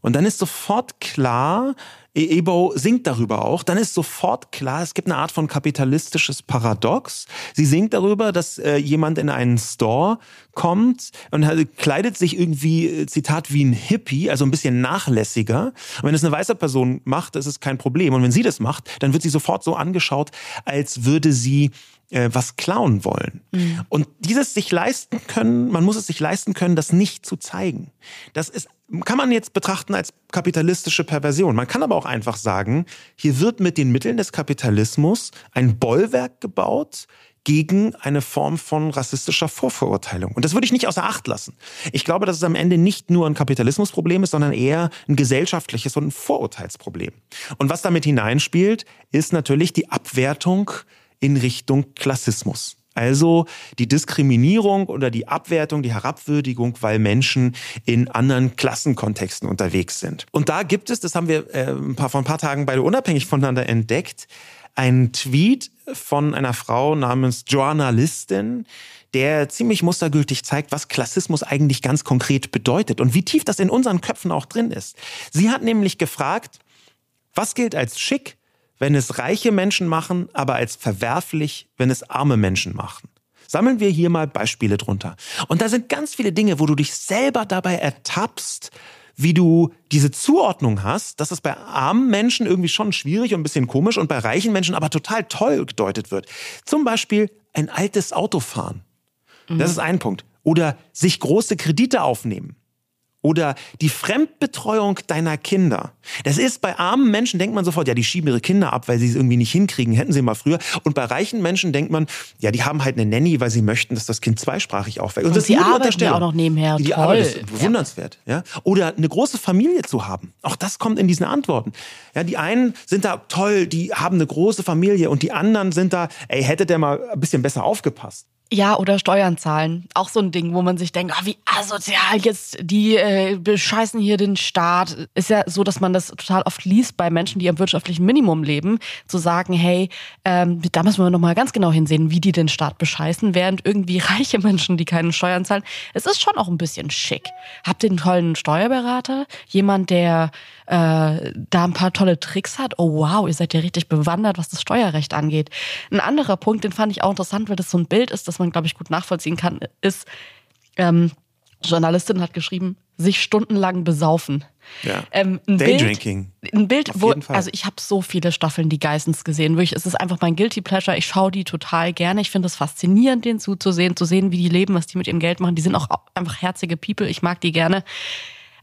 Und dann ist sofort klar, Ebo singt darüber auch, dann ist sofort klar, es gibt eine Art von kapitalistisches Paradox. Sie singt darüber, dass äh, jemand in einen Store kommt und halt, kleidet sich irgendwie, äh, Zitat, wie ein Hippie, also ein bisschen nachlässiger. Und wenn es eine weiße Person macht, ist es kein Problem. Und wenn sie das macht, dann wird sie sofort so angeschaut, als würde sie äh, was klauen wollen. Mhm. Und dieses sich leisten können, man muss es sich leisten können, das nicht zu zeigen. Das ist, kann man jetzt betrachten als kapitalistische Perversion. Man kann aber auch einfach sagen, hier wird mit den Mitteln des Kapitalismus ein Bollwerk gebaut, gegen eine Form von rassistischer Vorverurteilung. Und das würde ich nicht außer Acht lassen. Ich glaube, dass es am Ende nicht nur ein Kapitalismusproblem ist, sondern eher ein gesellschaftliches und ein Vorurteilsproblem. Und was damit hineinspielt, ist natürlich die Abwertung in Richtung Klassismus. Also die Diskriminierung oder die Abwertung, die Herabwürdigung, weil Menschen in anderen Klassenkontexten unterwegs sind. Und da gibt es, das haben wir äh, ein paar, vor ein paar Tagen beide unabhängig voneinander entdeckt, einen Tweet von einer Frau namens Joanna Liston, der ziemlich mustergültig zeigt, was Klassismus eigentlich ganz konkret bedeutet und wie tief das in unseren Köpfen auch drin ist. Sie hat nämlich gefragt, was gilt als schick, wenn es reiche Menschen machen, aber als verwerflich, wenn es arme Menschen machen. Sammeln wir hier mal Beispiele drunter. Und da sind ganz viele Dinge, wo du dich selber dabei ertappst, wie du diese Zuordnung hast, dass es bei armen Menschen irgendwie schon schwierig und ein bisschen komisch und bei reichen Menschen aber total toll gedeutet wird. Zum Beispiel ein altes Auto fahren. Das mhm. ist ein Punkt. Oder sich große Kredite aufnehmen. Oder die Fremdbetreuung deiner Kinder. Das ist bei armen Menschen, denkt man sofort, ja, die schieben ihre Kinder ab, weil sie es irgendwie nicht hinkriegen, hätten sie mal früher. Und bei reichen Menschen denkt man, ja, die haben halt eine Nanny, weil sie möchten, dass das Kind zweisprachig aufwächst. Und, und das die arbeiten ja auch noch nebenher. Die Toll. Arbeit ist bewundernswert. Ja. ja. Oder eine große Familie zu haben. Auch das kommt in diesen Antworten. Ja, die einen sind da toll, die haben eine große Familie und die anderen sind da, ey, hätte der mal ein bisschen besser aufgepasst. Ja, oder Steuern zahlen. Auch so ein Ding, wo man sich denkt, ah, wie asozial jetzt, die äh, bescheißen hier den Staat. Ist ja so, dass man das total oft liest bei Menschen, die am wirtschaftlichen Minimum leben, zu sagen, hey, ähm, da müssen wir nochmal ganz genau hinsehen, wie die den Staat bescheißen, während irgendwie reiche Menschen, die keine Steuern zahlen. Es ist schon auch ein bisschen schick. Habt ihr einen tollen Steuerberater? Jemand, der äh, da ein paar tolle Tricks hat? Oh wow, ihr seid ja richtig bewandert, was das Steuerrecht angeht. Ein anderer Punkt, den fand ich auch interessant, weil das so ein Bild ist, das man, glaube ich, gut nachvollziehen kann, ist, ähm, Journalistin hat geschrieben, sich stundenlang besaufen. Ja. Ähm, ein Daydrinking. Bild, ein Bild, wo, also ich habe so viele Staffeln die Geissens gesehen. Wirklich, es ist einfach mein Guilty Pleasure. Ich schaue die total gerne. Ich finde es faszinierend, denen zuzusehen, zu sehen, wie die leben, was die mit ihrem Geld machen. Die sind auch einfach herzige People. Ich mag die gerne.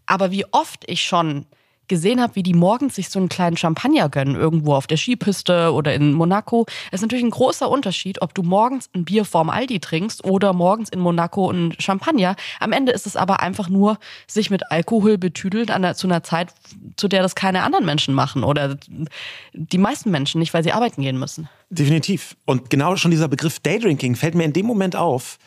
Aber wie oft ich schon gesehen habe, wie die morgens sich so einen kleinen Champagner gönnen, irgendwo auf der Skipiste oder in Monaco. Es ist natürlich ein großer Unterschied, ob du morgens ein Bier vorm Aldi trinkst oder morgens in Monaco ein Champagner. Am Ende ist es aber einfach nur sich mit Alkohol betüdeln an der, zu einer Zeit, zu der das keine anderen Menschen machen oder die meisten Menschen nicht, weil sie arbeiten gehen müssen. Definitiv. Und genau schon dieser Begriff Daydrinking fällt mir in dem Moment auf,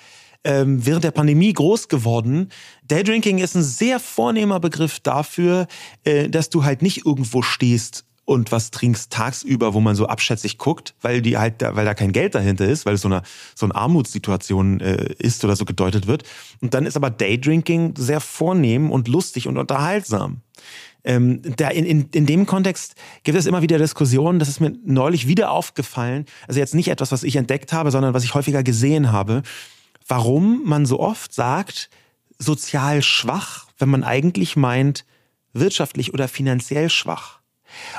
ähm, während der Pandemie groß geworden. Daydrinking ist ein sehr vornehmer Begriff dafür, äh, dass du halt nicht irgendwo stehst und was trinkst tagsüber, wo man so abschätzig guckt, weil die halt, da, weil da kein Geld dahinter ist, weil es so eine so eine Armutssituation äh, ist oder so gedeutet wird. Und dann ist aber Daydrinking sehr vornehm und lustig und unterhaltsam. Ähm, da in, in, in dem Kontext gibt es immer wieder Diskussionen, das ist mir neulich wieder aufgefallen, also jetzt nicht etwas, was ich entdeckt habe, sondern was ich häufiger gesehen habe, warum man so oft sagt, sozial schwach, wenn man eigentlich meint, wirtschaftlich oder finanziell schwach.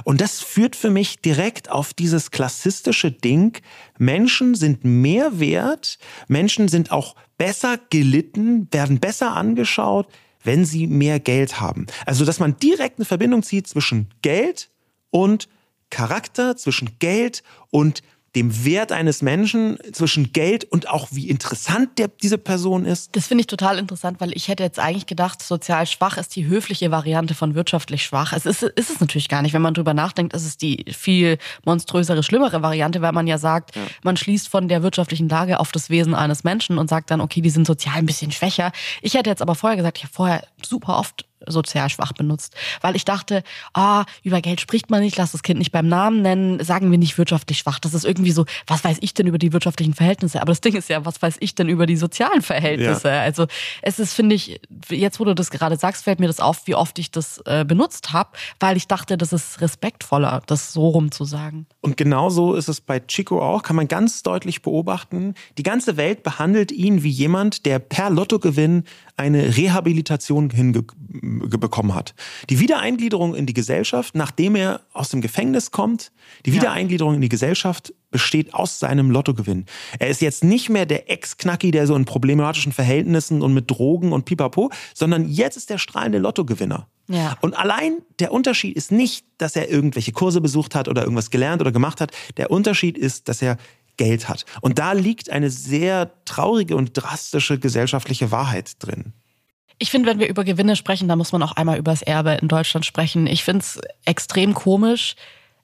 Und das führt für mich direkt auf dieses klassistische Ding, Menschen sind mehr wert, Menschen sind auch besser gelitten, werden besser angeschaut, wenn sie mehr Geld haben. Also, dass man direkt eine Verbindung zieht zwischen Geld und Charakter, zwischen Geld und dem Wert eines Menschen, zwischen Geld und auch wie interessant der, diese Person ist? Das finde ich total interessant, weil ich hätte jetzt eigentlich gedacht, sozial schwach ist die höfliche Variante von wirtschaftlich schwach. Es ist, ist es natürlich gar nicht. Wenn man drüber nachdenkt, ist es die viel monströsere, schlimmere Variante, weil man ja sagt, ja. man schließt von der wirtschaftlichen Lage auf das Wesen eines Menschen und sagt dann, okay, die sind sozial ein bisschen schwächer. Ich hätte jetzt aber vorher gesagt, ich habe vorher super oft sozial schwach benutzt, weil ich dachte, ah, über Geld spricht man nicht, lass das Kind nicht beim Namen nennen, sagen wir nicht wirtschaftlich schwach. Das ist irgendwie so, was weiß ich denn über die wirtschaftlichen Verhältnisse? Aber das Ding ist ja, was weiß ich denn über die sozialen Verhältnisse? Ja. Also es ist, finde ich, jetzt wo du das gerade sagst, fällt mir das auf, wie oft ich das äh, benutzt habe, weil ich dachte, das ist respektvoller, das so rum zu sagen. Und genauso ist es bei Chico auch, kann man ganz deutlich beobachten. Die ganze Welt behandelt ihn wie jemand, der per Lottogewinn eine Rehabilitation hinbekommen hat. Die Wiedereingliederung in die Gesellschaft, nachdem er aus dem Gefängnis kommt, die Wiedereingliederung in die Gesellschaft besteht aus seinem Lottogewinn. Er ist jetzt nicht mehr der Ex-Knacki, der so in problematischen Verhältnissen und mit Drogen und pipapo, sondern jetzt ist der strahlende Lottogewinner. Ja. Und allein der Unterschied ist nicht, dass er irgendwelche Kurse besucht hat oder irgendwas gelernt oder gemacht hat. Der Unterschied ist, dass er Geld hat. Und da liegt eine sehr traurige und drastische gesellschaftliche Wahrheit drin. Ich finde, wenn wir über Gewinne sprechen, dann muss man auch einmal über das Erbe in Deutschland sprechen. Ich finde es extrem komisch.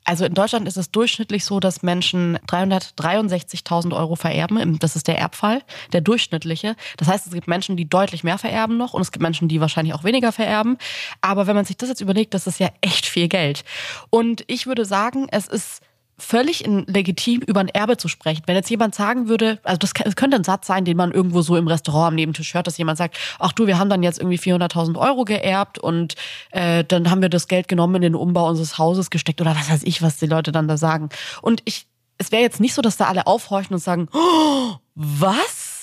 Also in Deutschland ist es durchschnittlich so, dass Menschen 363.000 Euro vererben. Das ist der Erbfall, der durchschnittliche. Das heißt, es gibt Menschen, die deutlich mehr vererben noch und es gibt Menschen, die wahrscheinlich auch weniger vererben. Aber wenn man sich das jetzt überlegt, das ist ja echt viel Geld. Und ich würde sagen, es ist völlig legitim, über ein Erbe zu sprechen. Wenn jetzt jemand sagen würde, also das, könnte ein Satz sein, den man irgendwo so im Restaurant am Nebentisch hört, dass jemand sagt, ach du, wir haben dann jetzt irgendwie 400.000 Euro geerbt und äh, dann haben wir das Geld genommen in den Umbau unseres Hauses gesteckt oder was weiß ich, was die Leute dann da sagen. Und ich, es wäre jetzt nicht so, dass da alle aufhorchen und sagen, oh, was?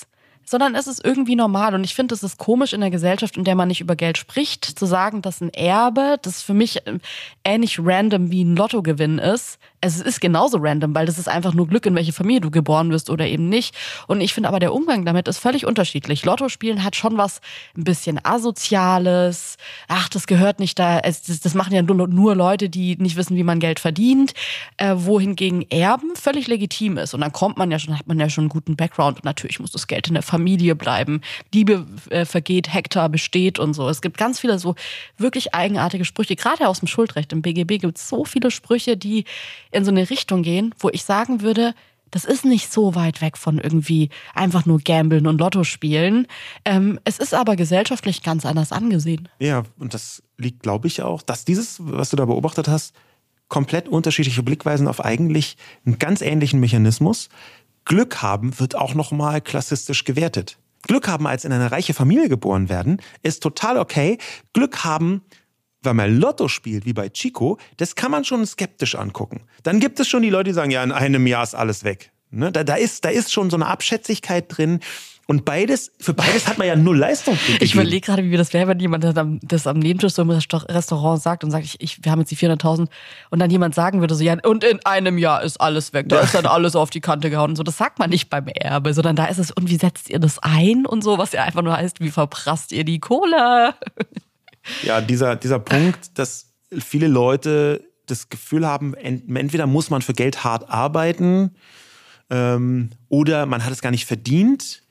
sondern es ist irgendwie normal. Und ich finde, es ist komisch in der Gesellschaft, in der man nicht über Geld spricht, zu sagen, dass ein Erbe, das für mich äh, ähnlich random wie ein Lottogewinn ist, es ist genauso random, weil das ist einfach nur Glück, in welche Familie du geboren wirst oder eben nicht. Und ich finde aber, der Umgang damit ist völlig unterschiedlich. Lotto spielen hat schon was ein bisschen asoziales. Ach, das gehört nicht da. das, das machen ja nur, nur, Leute, die nicht wissen, wie man Geld verdient. Äh, wohingegen Erben völlig legitim ist. Und dann kommt man ja schon, hat man ja schon einen guten Background. Und natürlich muss das Geld in der Familie bleiben. Liebe äh, vergeht, Hektar besteht und so. Es gibt ganz viele so wirklich eigenartige Sprüche. Gerade aus dem Schuldrecht im BGB gibt es so viele Sprüche, die in so eine Richtung gehen, wo ich sagen würde, das ist nicht so weit weg von irgendwie einfach nur Gambeln und Lotto spielen. Ähm, es ist aber gesellschaftlich ganz anders angesehen. Ja, und das liegt, glaube ich, auch, dass dieses, was du da beobachtet hast, komplett unterschiedliche Blickweisen auf eigentlich einen ganz ähnlichen Mechanismus. Glück haben wird auch nochmal klassistisch gewertet. Glück haben als in eine reiche Familie geboren werden, ist total okay. Glück haben, weil man Lotto spielt, wie bei Chico, das kann man schon skeptisch angucken. Dann gibt es schon die Leute, die sagen, ja, in einem Jahr ist alles weg. Ne? Da, da, ist, da ist schon so eine Abschätzigkeit drin. Und beides, für beides hat man ja null Leistung. (laughs) Ich überlege gerade, wie das wäre, wenn jemand das am, das am Nebentisch so im Restaurant sagt und sagt, ich, ich, wir haben jetzt die 400.000 und dann jemand sagen würde so, ja, und in einem Jahr ist alles weg, da ist dann alles auf die Kante gehauen und so. Das sagt man nicht beim Erbe, sondern da ist es, und wie setzt ihr das ein und so, was ja einfach nur heißt, wie verprasst ihr die Kohle? (laughs) Ja, dieser, dieser Punkt, dass viele Leute das Gefühl haben, entweder muss man für Geld hart arbeiten ähm, oder man hat es gar nicht verdient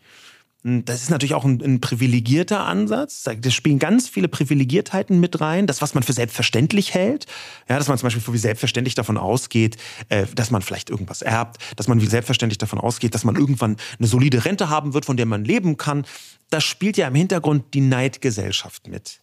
das ist natürlich auch ein, ein, privilegierter Ansatz. Da spielen ganz viele Privilegiertheiten mit rein. Das, was man für selbstverständlich hält. Ja, dass man zum Beispiel wie selbstverständlich davon ausgeht, äh, dass man vielleicht irgendwas erbt. Dass man wie selbstverständlich davon ausgeht, dass man irgendwann eine solide Rente haben wird, von der man leben kann. Das spielt ja im Hintergrund die Neidgesellschaft mit.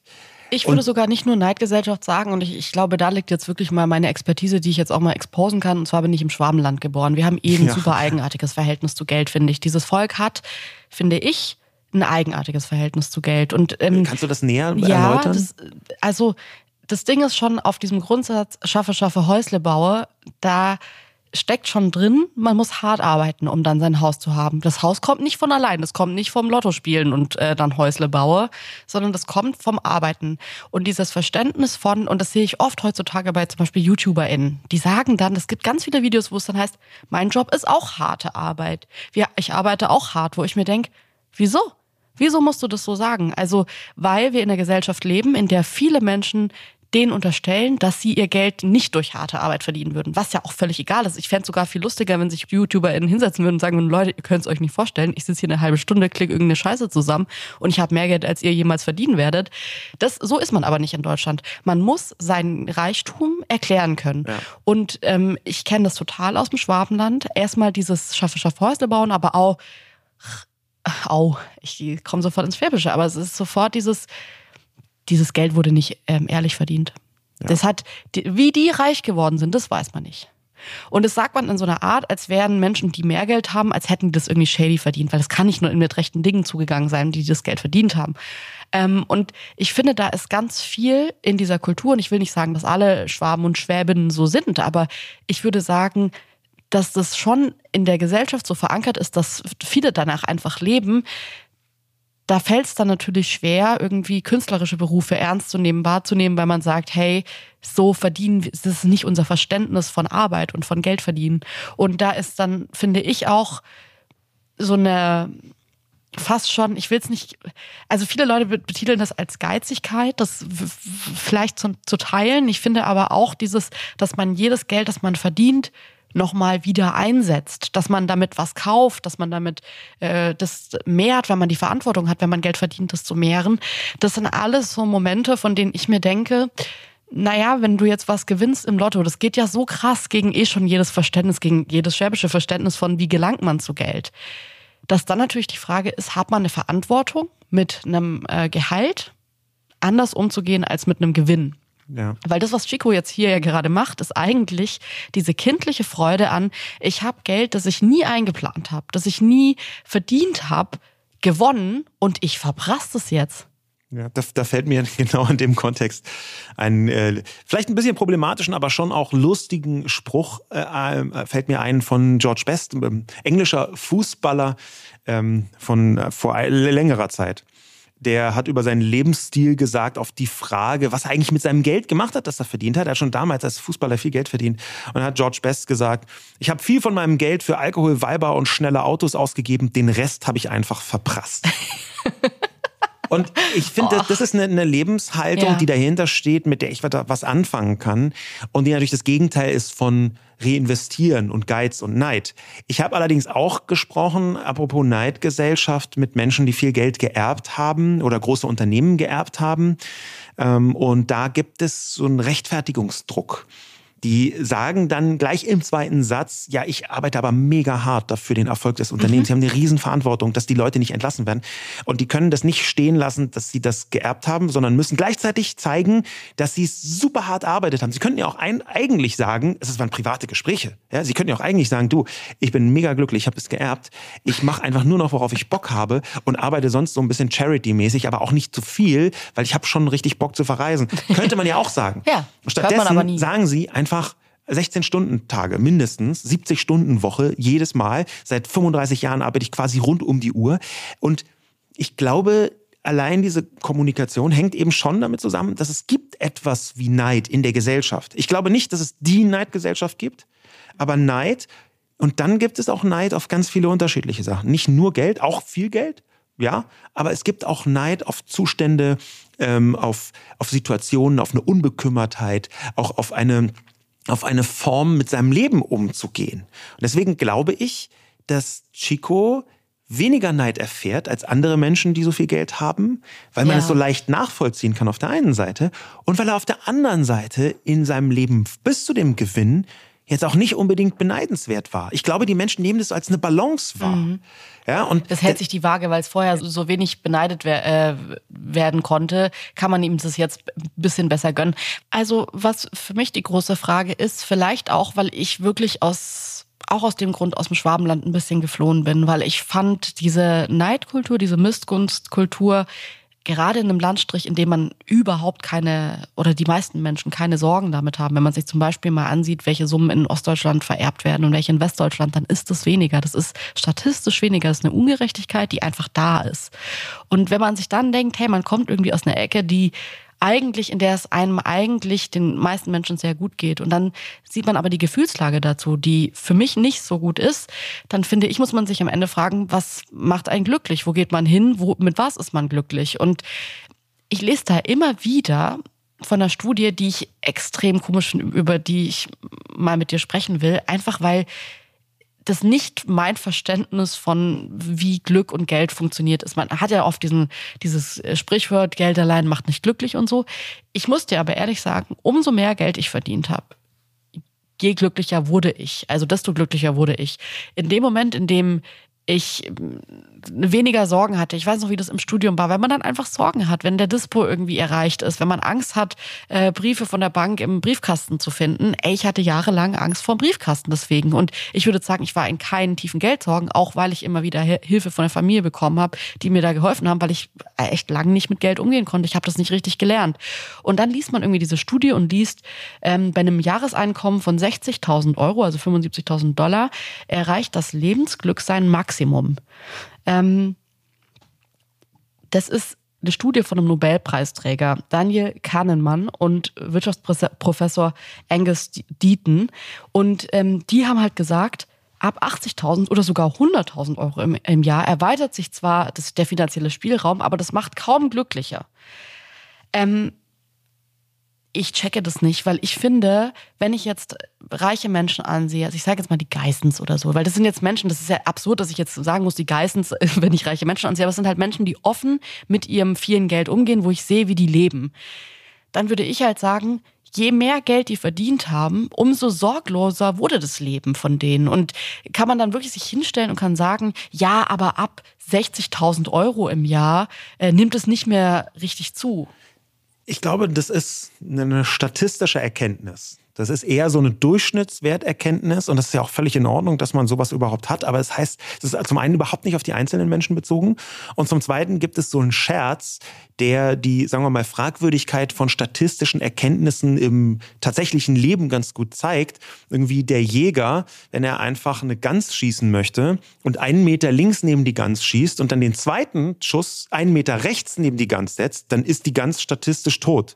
Ich würde und sogar nicht nur Neidgesellschaft sagen und ich, ich, glaube, da liegt jetzt wirklich mal meine Expertise, die ich jetzt auch mal exposen kann. Und zwar bin ich im Schwabenland geboren. Wir haben eben eh ja. super eigenartiges Verhältnis zu Geld, finde ich. Dieses Volk hat, finde ich, ein eigenartiges Verhältnis zu Geld. Und ähm, kannst du das näher ja, erläutern? Das, also das Ding ist schon auf diesem Grundsatz schaffe, schaffe, Häusle baue. Da steckt schon drin, man muss hart arbeiten, um dann sein Haus zu haben. Das Haus kommt nicht von allein, das kommt nicht vom Lotto spielen und äh, dann Häusle baue, sondern das kommt vom Arbeiten. Und dieses Verständnis von, und das sehe ich oft heutzutage bei zum Beispiel YouTuberInnen, die sagen dann, es gibt ganz viele Videos, wo es dann heißt, mein Job ist auch harte Arbeit. Ich arbeite auch hart, wo ich mir denke, wieso? Wieso musst du das so sagen? Also, weil wir in einer Gesellschaft leben, in der viele Menschen denen unterstellen, dass sie ihr Geld nicht durch harte Arbeit verdienen würden, was ja auch völlig egal ist. Ich fände es sogar viel lustiger, wenn sich YouTuberInnen hinsetzen würden und sagen würden, Leute, ihr könnt es euch nicht vorstellen, ich sitze hier eine halbe Stunde, klicke irgendeine Scheiße zusammen und ich habe mehr Geld, als ihr jemals verdienen werdet. Das, so ist man aber nicht in Deutschland. Man muss seinen Reichtum erklären können. Ja. Und ähm, ich kenne das total aus dem Schwabenland. Erstmal dieses Schaffe, Schaffe Häusle bauen, aber auch, au, ich komme sofort ins Schwäbische, aber es ist sofort dieses dieses Geld wurde nicht ähm, ehrlich verdient. Ja. Das hat, wie die reich geworden sind, das weiß man nicht. Und das sagt man in so einer Art, als wären Menschen, die mehr Geld haben, als hätten die das irgendwie shady verdient, weil es kann nicht nur mit rechten Dingen zugegangen sein, die das Geld verdient haben. Ähm, und ich finde, da ist ganz viel in dieser Kultur, und ich will nicht sagen, dass alle Schwaben und Schwäbinnen so sind, aber ich würde sagen, dass das schon in der Gesellschaft so verankert ist, dass viele danach einfach leben, da fällt es dann natürlich schwer, irgendwie künstlerische Berufe ernst zu nehmen, wahrzunehmen, weil man sagt, hey, so verdienen, das ist nicht unser Verständnis von Arbeit und von Geld verdienen. Und da ist dann, finde ich, auch so eine fast schon, ich will es nicht, also viele Leute betiteln das als Geizigkeit, das vielleicht zu, zu teilen. Ich finde aber auch dieses, dass man jedes Geld, das man verdient, nochmal wieder einsetzt, dass man damit was kauft, dass man damit äh, das mehrt, wenn man die Verantwortung hat, wenn man Geld verdient, das zu mehren. Das sind alles so Momente, von denen ich mir denke, naja, wenn du jetzt was gewinnst im Lotto, das geht ja so krass gegen eh schon jedes Verständnis, gegen jedes schwäbische Verständnis von, wie gelangt man zu Geld. Dass dann natürlich die Frage ist, hat man eine Verantwortung mit einem äh, Gehalt anders umzugehen als mit einem Gewinn? Ja. Weil das, was Chico jetzt hier ja gerade macht, ist eigentlich diese kindliche Freude an, ich habe Geld, das ich nie eingeplant habe, das ich nie verdient habe, gewonnen und ich verprasse es jetzt. Ja, da, da fällt mir (laughs) genau in dem Kontext ein äh, vielleicht ein bisschen problematischen, aber schon auch lustigen Spruch äh, äh fällt mir ein von George Best, äh, englischer Fußballer ähm, von äh, vor längerer Zeit der hat über seinen Lebensstil gesagt, auf die Frage, was er eigentlich mit seinem Geld gemacht hat, das er verdient hat. Er hat schon damals als Fußballer viel Geld verdient. Und hat George Best gesagt, ich habe viel von meinem Geld für Alkohol, Weiber und schnelle Autos ausgegeben, den Rest habe ich einfach verprasst. (laughs) Und ich finde, das ist eine, eine Lebenshaltung, ja. die dahinter steht, mit der ich was anfangen kann. Und die natürlich das Gegenteil ist von reinvestieren und Geiz und Neid. Ich habe allerdings auch gesprochen, apropos Neidgesellschaft, mit Menschen, die viel Geld geerbt haben oder große Unternehmen geerbt haben. Ähm, und da gibt es so einen Rechtfertigungsdruck. Die sagen dann gleich im zweiten Satz, ja, ich arbeite aber mega hart dafür den Erfolg des Unternehmens. Mhm. Sie haben eine Riesenverantwortung, dass die Leute nicht entlassen werden. Und die können das nicht stehen lassen, dass sie das geerbt haben, sondern müssen gleichzeitig zeigen, dass sie es super hart arbeitet haben. Sie könnten ja auch ein, eigentlich sagen, es waren private Gespräche. Ja, sie könnten ja auch eigentlich sagen, du, ich bin mega glücklich, ich habe es geerbt. Ich mache einfach nur noch, worauf ich Bock habe und arbeite sonst so ein bisschen Charity-mäßig, aber auch nicht zu viel, weil ich habe schon richtig Bock zu verreisen. (laughs) Könnte man ja auch sagen. ja, Stattdessen sagen sie einfach, 16 Stunden Tage mindestens, 70 Stunden Woche jedes Mal. Seit 35 Jahren arbeite ich quasi rund um die Uhr. Und ich glaube, allein diese Kommunikation hängt eben schon damit zusammen, dass es gibt etwas wie Neid in der Gesellschaft. Ich glaube nicht, dass es die Neidgesellschaft gibt, aber Neid. Und dann gibt es auch Neid auf ganz viele unterschiedliche Sachen. Nicht nur Geld, auch viel Geld, ja, aber es gibt auch Neid auf Zustände, ähm, auf, auf Situationen, auf eine Unbekümmertheit, auch auf eine, auf eine Form mit seinem Leben umzugehen. Und deswegen glaube ich, dass Chico weniger Neid erfährt als andere Menschen, die so viel Geld haben, weil man ja. es so leicht nachvollziehen kann auf der einen Seite und weil er auf der anderen Seite in seinem Leben bis zu dem Gewinn jetzt auch nicht unbedingt beneidenswert war. Ich glaube, die Menschen nehmen das als eine Balance wahr. Mhm. Ja, und das hält sich die Waage, weil es vorher so wenig beneidet wer äh, werden konnte, kann man ihm das jetzt ein bisschen besser gönnen. Also was für mich die große Frage ist, vielleicht auch, weil ich wirklich aus auch aus dem Grund aus dem Schwabenland ein bisschen geflohen bin, weil ich fand diese Neidkultur, diese Missgunstkultur gerade in einem Landstrich, in dem man überhaupt keine oder die meisten Menschen keine Sorgen damit haben, wenn man sich zum Beispiel mal ansieht, welche Summen in Ostdeutschland vererbt werden und welche in Westdeutschland, dann ist das weniger. Das ist statistisch weniger. Das ist eine Ungerechtigkeit, die einfach da ist. Und wenn man sich dann denkt, hey, man kommt irgendwie aus einer Ecke, die eigentlich, in der es einem eigentlich den meisten Menschen sehr gut geht. Und dann sieht man aber die Gefühlslage dazu, die für mich nicht so gut ist. Dann finde ich, muss man sich am Ende fragen, was macht einen glücklich? Wo geht man hin? Wo, mit was ist man glücklich? Und ich lese da immer wieder von einer Studie, die ich extrem komisch über die ich mal mit dir sprechen will, einfach weil das nicht mein Verständnis von, wie Glück und Geld funktioniert ist. Man hat ja oft diesen, dieses äh, Sprichwort, Geld allein macht nicht glücklich und so. Ich muss dir aber ehrlich sagen, umso mehr Geld ich verdient habe, je glücklicher wurde ich. Also desto glücklicher wurde ich. In dem Moment, in dem ich weniger Sorgen hatte. Ich weiß noch, wie das im Studium war, wenn man dann einfach Sorgen hat, wenn der Dispo irgendwie erreicht ist, wenn man Angst hat, äh, Briefe von der Bank im Briefkasten zu finden. Ey, ich hatte jahrelang Angst vor dem Briefkasten deswegen. Und ich würde sagen, ich war in keinen tiefen Geldsorgen, auch weil ich immer wieder Hilfe von der Familie bekommen habe, die mir da geholfen haben, weil ich echt lange nicht mit Geld umgehen konnte. Ich habe das nicht richtig gelernt. Und dann liest man irgendwie diese Studie und liest, ähm, bei einem Jahreseinkommen von 60.000 Euro, also 75.000 Dollar, erreicht das Lebensglück sein Maximum. Ähm, das ist eine Studie von einem Nobelpreisträger, Daniel Kahnemann und Wirtschaftsprofessor Angus Deaton. Und ähm, die haben halt gesagt, ab 80.000 oder sogar 100.000 Euro im, im, Jahr erweitert sich zwar das, der finanzielle Spielraum, aber das macht kaum glücklicher. Ähm, ich checke das nicht, weil ich finde, wenn ich jetzt reiche Menschen ansehe, also ich sage jetzt mal die Geissens oder so, weil das sind jetzt Menschen, das ist ja absurd, dass ich jetzt sagen muss, die Geissens, (laughs) wenn ich reiche Menschen ansehe, aber es sind halt Menschen, die offen mit ihrem vielen Geld umgehen, wo ich sehe, wie die leben. Dann würde ich halt sagen, je mehr Geld die verdient haben, umso sorgloser wurde das Leben von denen. Und kann man dann wirklich sich hinstellen und kann sagen, ja, aber ab 60.000 Euro im Jahr äh, nimmt es nicht mehr richtig zu. Ich glaube, das ist eine statistische Erkenntnis. Das ist eher so eine Durchschnittswerterkenntnis und das ist ja auch völlig in Ordnung, dass man sowas überhaupt hat. Aber es das heißt, es ist zum einen überhaupt nicht auf die einzelnen Menschen bezogen und zum zweiten gibt es so einen Scherz, der die, sagen wir mal, Fragwürdigkeit von statistischen Erkenntnissen im tatsächlichen Leben ganz gut zeigt. Irgendwie der Jäger, wenn er einfach eine Gans schießen möchte und einen Meter links neben die Gans schießt und dann den zweiten Schuss einen Meter rechts neben die Gans setzt, dann ist die Gans statistisch tot.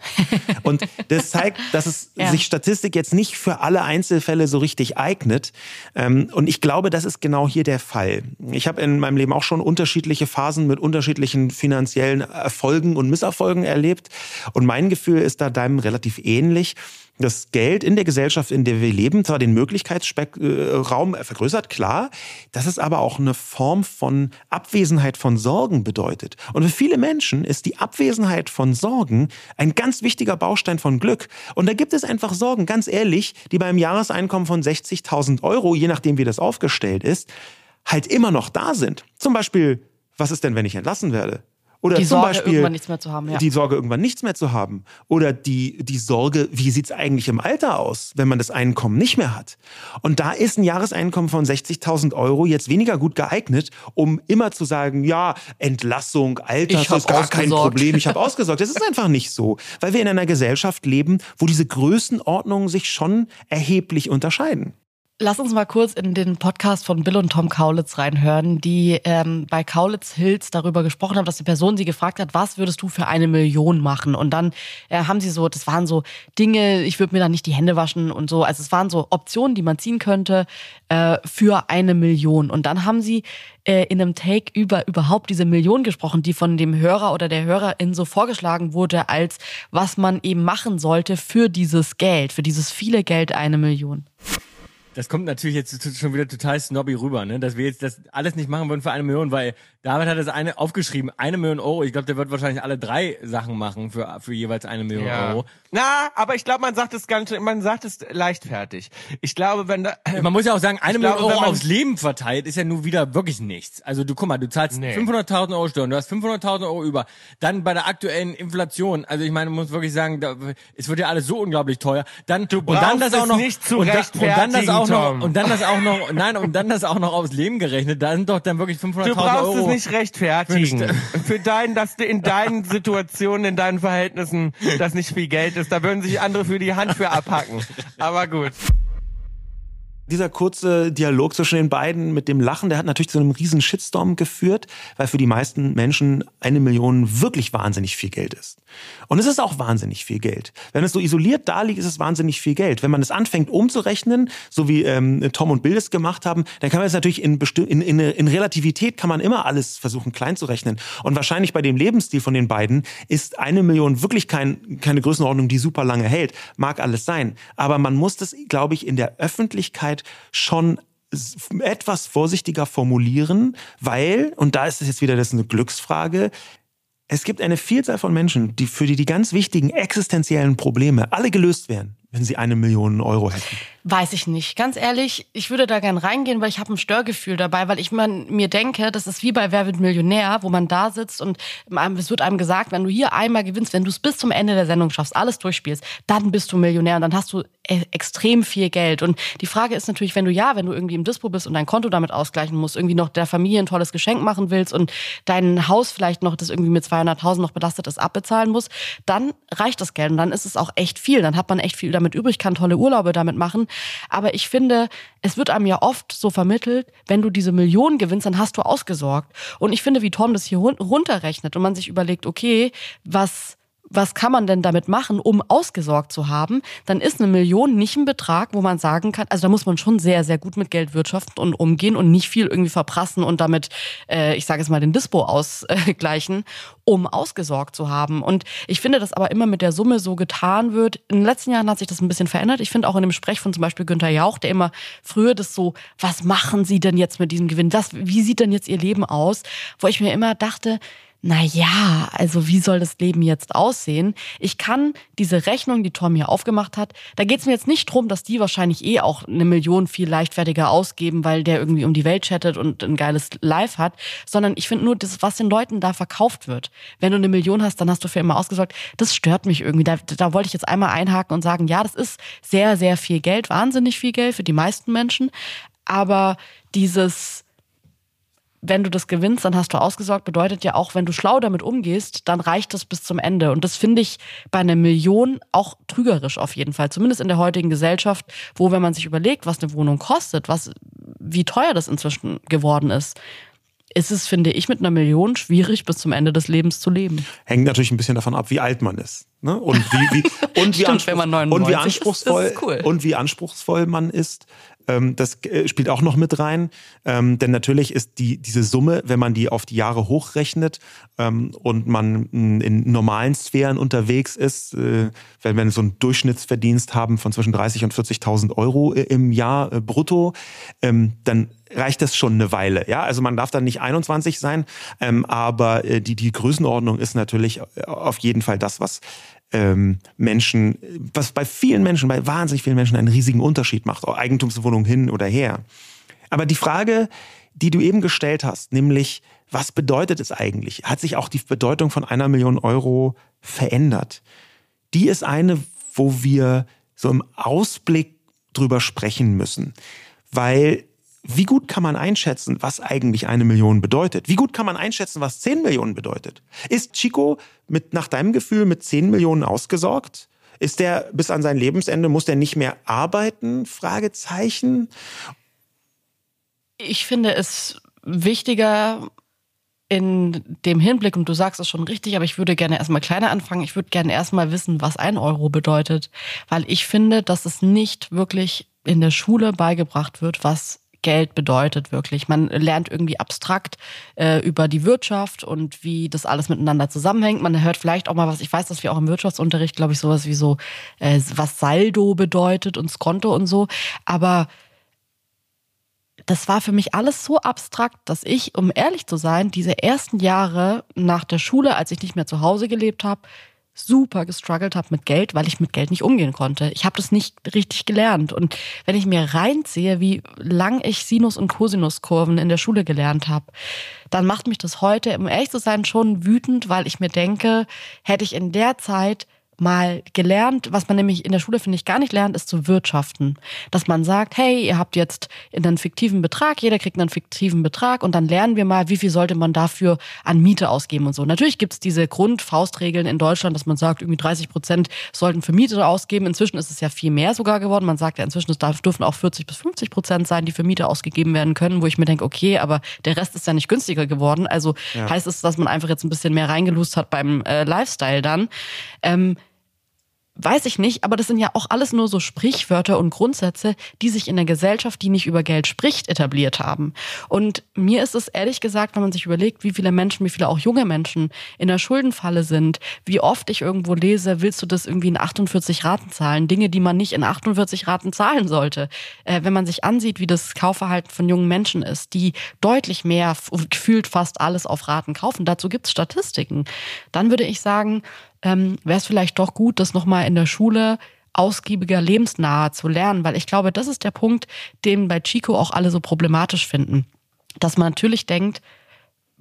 Und das zeigt, dass es (laughs) ja. sich Statistik jetzt nicht für alle Einzelfälle so richtig eignet. Ähm, und ich glaube, das ist genau hier der Fall. Ich habe in meinem Leben auch schon unterschiedliche Phasen mit unterschiedlichen finanziellen Erfolgen Erfolgen und Misserfolgen erlebt. Und mein Gefühl ist da deinem relativ ähnlich das Geld in der Gesellschaft, in der wir leben, zwar den Möglichkeitsraum vergrößert, klar, dass es aber auch eine Form von Abwesenheit von Sorgen bedeutet. Und für viele Menschen ist die Abwesenheit von Sorgen ein ganz wichtiger Baustein von Glück. Und da gibt es einfach Sorgen, ganz ehrlich, die beim Jahreseinkommen von 60.000 Euro, je nachdem wie das aufgestellt ist, halt immer noch da sind. Zum Beispiel, was ist denn, wenn ich entlassen werde? Oder die zum Sorge, Beispiel irgendwann nichts mehr zu haben. Ja. die Sorge, irgendwann nichts mehr zu haben. Oder die, die Sorge, wie sieht's eigentlich im Alter aus, wenn man das Einkommen nicht mehr hat. Und da ist ein Jahreseinkommen von 60.000 Euro jetzt weniger gut geeignet, um immer zu sagen, ja, Entlassung, Alter, Ich hab ist gar kein ausgesorgt. Problem, ich (laughs) habe ausgesorgt. Das ist einfach nicht so, weil wir in einer Gesellschaft leben, wo diese Größenordnungen sich schon erheblich unterscheiden. Lass uns mal kurz in den Podcast von Bill und Tom Kaulitz reinhören, die ähm, bei Kaulitz Hills darüber gesprochen haben, dass die Person sie gefragt hat, was würdest du für eine Million machen? Und dann äh, haben sie so, das waren so Dinge, ich würde mir da nicht die Hände waschen und so. Also es waren so Optionen, die man ziehen könnte äh, für eine Million. Und dann haben sie äh, in einem Take über überhaupt diese Million gesprochen, die von dem Hörer oder der Hörerin so vorgeschlagen wurde, als was man eben machen sollte für dieses Geld, für dieses viele Geld eine Million. Das kommt natürlich jetzt schon wieder total snobby rüber, ne? dass wir jetzt das alles nicht machen würden für eine Million, weil David hat das eine aufgeschrieben, eine Million Euro. Ich glaube, der wird wahrscheinlich alle drei Sachen machen für, für jeweils eine Million Euro. Na, aber ich glaube, man sagt es ganz, man sagt es leichtfertig. Ich glaube, wenn da, Man muss ja auch sagen, eine Million glaube, Euro aufs Leben verteilt ist ja nun wieder wirklich nichts. Also du guck mal, du zahlst Nee. 500.000 Euro Steuern, du hast 500.000 Euro über. Dann bei der aktuellen Inflation, also ich meine, man muss wirklich sagen, da, es wird ja alles so unglaublich teuer. Dann Du und dann das auch noch nicht zu und, da, und dann das rechtfertigen, auch noch und dann das auch noch nein und dann das auch noch aufs Leben gerechnet. Da sind doch dann wirklich 500.000 du brauchst Euro. es nicht rechtfertigen. Für dein, dass du in deinen Situationen, in deinen Verhältnissen, das nicht viel Geld ist. Da würden sich andere für die Hand für abhacken. Aber gut. Dieser kurze Dialog zwischen den beiden mit dem Lachen, der hat natürlich zu einem riesen Shitstorm geführt, weil für die meisten Menschen eine Million wirklich wahnsinnig viel Geld ist. Und es ist auch wahnsinnig viel Geld. Wenn es so isoliert da liegt, ist es wahnsinnig viel Geld. Wenn man es anfängt umzurechnen, so wie ähm, Tom und Bill es gemacht haben, dann kann man es natürlich in, in, in, in Relativität kann man immer alles versuchen klein zu rechnen. Und wahrscheinlich bei dem Lebensstil von den beiden ist eine Million wirklich kein, keine Größenordnung, die super lange hält. Mag alles sein. Aber man muss das, glaube ich, in der Öffentlichkeit schon etwas vorsichtiger formulieren, weil, und da ist es jetzt wieder das eine Glücksfrage, es gibt eine Vielzahl von Menschen, die für die die ganz wichtigen existenziellen Probleme alle gelöst wären, wenn sie eine Million Euro hätten. Weiß ich nicht. Ganz ehrlich, ich würde da gern reingehen, weil ich habe ein Störgefühl dabei, weil ich mir denke, das ist wie bei Wer wird Millionär, wo man da sitzt und es wird einem gesagt, wenn du hier einmal gewinnst, wenn du es bis zum Ende der Sendung schaffst, alles durchspielst, dann bist du Millionär und dann hast du e- extrem viel Geld. Und die Frage ist natürlich, wenn du ja, wenn du irgendwie im Dispo bist und dein Konto damit ausgleichen musst, irgendwie noch der Familie ein tolles Geschenk machen willst und dein Haus vielleicht noch, das irgendwie mit 200.000 noch belastet ist, abbezahlen musst, dann reicht das Geld und dann ist es auch echt viel. Dann hat man echt viel damit übrig, kann tolle Urlaube damit machen. Aber ich finde, es wird einem ja oft so vermittelt, wenn du diese Millionen gewinnst, dann hast du ausgesorgt. Und ich finde, wie Tom das hier run- runterrechnet und man sich überlegt, okay, was was kann man denn damit machen, um ausgesorgt zu haben, dann ist eine Million nicht ein Betrag, wo man sagen kann, also da muss man schon sehr, sehr gut mit Geld wirtschaften und umgehen und nicht viel irgendwie verprassen und damit, äh, ich sage jetzt mal, den Dispo ausgleichen, um ausgesorgt zu haben. Und ich finde, dass aber immer mit der Summe so getan wird. In den letzten Jahren hat sich das ein bisschen verändert. Ich finde auch in dem Sprech von zum Beispiel Günther Jauch, der immer früher das so, was machen Sie denn jetzt mit diesem Gewinn? Das, wie sieht denn jetzt Ihr Leben aus? Wo ich mir immer dachte, na ja, also wie soll das Leben jetzt aussehen? Ich kann diese Rechnung, die Tom hier aufgemacht hat, da geht es mir jetzt nicht drum, dass die wahrscheinlich eh auch eine Million viel leichtfertiger ausgeben, weil der irgendwie um die Welt chattet und ein geiles Live hat, sondern ich finde nur, das, was den Leuten da verkauft wird. Wenn du eine Million hast, dann hast du für immer ausgesorgt. Das stört mich irgendwie. Da, da wollte ich jetzt einmal einhaken und sagen, ja, das ist sehr, sehr viel Geld, wahnsinnig viel Geld für die meisten Menschen. Aber dieses wenn du das gewinnst, dann hast du ausgesorgt, bedeutet ja auch, wenn du schlau damit umgehst, dann reicht das bis zum Ende. Und das finde ich bei einer Million auch trügerisch auf jeden Fall. Zumindest in der heutigen Gesellschaft, wo, wenn man sich überlegt, was eine Wohnung kostet, was, wie teuer das inzwischen geworden ist, ist es, finde ich, mit einer Million schwierig, bis zum Ende des Lebens zu leben. Hängt natürlich ein bisschen davon ab, wie alt man ist. Ne? Und wie, wie, (laughs) und wie, Stimmt, man und 99 wie ist, anspruchsvoll ist es cool. und wie anspruchsvoll man ist. Ähm, das äh, spielt auch noch mit rein. Ähm, denn natürlich ist die, diese Summe, wenn man die auf die Jahre hochrechnet ähm, und man in normalen Sphären unterwegs ist, äh, wenn wir so einen Durchschnittsverdienst haben von zwischen 30 und 40.000 Euro äh, im Jahr brutto, dann reicht das schon eine Weile. Ja, also man darf dann nicht 21 sein, ähm, aber äh, die, die Größenordnung ist natürlich auf jeden Fall das, was ähm, Menschen, was bei vielen Menschen, bei wahnsinnig vielen Menschen einen riesigen Unterschied macht, Eigentumswohnung hin oder her. Aber die Frage, die du eben gestellt hast, nämlich, was bedeutet es eigentlich? Hat sich auch die Bedeutung von einer Million Euro verändert? Die ist eine, wo wir so im Ausblick drüber sprechen müssen. Weil wie gut kann man einschätzen, was eigentlich eine Million bedeutet? Wie gut kann man einschätzen, was 10 Millionen bedeutet? Ist Chico mit, nach deinem Gefühl mit 10 Millionen ausgesorgt? Ist der bis an sein Lebensende, muss der nicht mehr arbeiten? Fragezeichen. Ich finde es wichtiger in dem Hinblick, und du sagst es schon richtig, aber ich würde gerne erstmal kleiner anfangen. Ich würde gerne erstmal wissen, was ein Euro bedeutet, weil ich finde, dass es nicht wirklich in der Schule beigebracht wird, was Geld bedeutet wirklich. Man lernt irgendwie abstrakt äh, über die Wirtschaft und wie das alles miteinander zusammenhängt. Man hört vielleicht auch mal was, ich weiß, dass wir auch im Wirtschaftsunterricht, glaube ich, sowas wie so, äh, was Saldo bedeutet und Skonto und so. Aber das war für mich alles so abstrakt, dass ich, um ehrlich zu sein, diese ersten Jahre nach der Schule, als ich nicht mehr zu Hause gelebt habe, super gestruggelt habe mit Geld, weil ich mit Geld nicht umgehen konnte. Ich habe das nicht richtig gelernt. Und wenn ich mir reinziehe, wie lang ich Sinus- und Cosinuskurven in der Schule gelernt habe, dann macht mich das heute, um ehrlich zu sein, schon wütend, weil ich mir denke, hätte ich in der Zeit mal gelernt, was man nämlich in der Schule, finde ich, gar nicht lernt, ist zu wirtschaften. Dass man sagt, hey, ihr habt jetzt einen fiktiven Betrag, jeder kriegt einen fiktiven Betrag und dann lernen wir mal, wie viel sollte man dafür an Miete ausgeben und so. Natürlich gibt es diese Grundfaustregeln in Deutschland, dass man sagt, irgendwie 30 Prozent sollten für Miete ausgeben. Inzwischen ist es ja viel mehr sogar geworden. Man sagt ja inzwischen, es dürfen auch 40 bis 50 Prozent sein, die für Miete ausgegeben werden können, wo ich mir denke, okay, aber der Rest ist ja nicht günstiger geworden. Also ja. heißt es, dass man einfach jetzt ein bisschen mehr reingelust hat beim äh, Lifestyle dann. Ähm, Weiß ich nicht, aber das sind ja auch alles nur so Sprichwörter und Grundsätze, die sich in der Gesellschaft, die nicht über Geld spricht, etabliert haben. Und mir ist es ehrlich gesagt, wenn man sich überlegt, wie viele Menschen, wie viele auch junge Menschen in der Schuldenfalle sind, wie oft ich irgendwo lese, willst du das irgendwie in 48 Raten zahlen? Dinge, die man nicht in 48 Raten zahlen sollte. Äh, wenn man sich ansieht, wie das Kaufverhalten von jungen Menschen ist, die deutlich mehr, gefühlt fast alles auf Raten kaufen, dazu gibt es Statistiken, dann würde ich sagen, ähm, wäre es vielleicht doch gut, das nochmal in der Schule ausgiebiger, lebensnaher zu lernen, weil ich glaube, das ist der Punkt, den bei Chico auch alle so problematisch finden. Dass man natürlich denkt,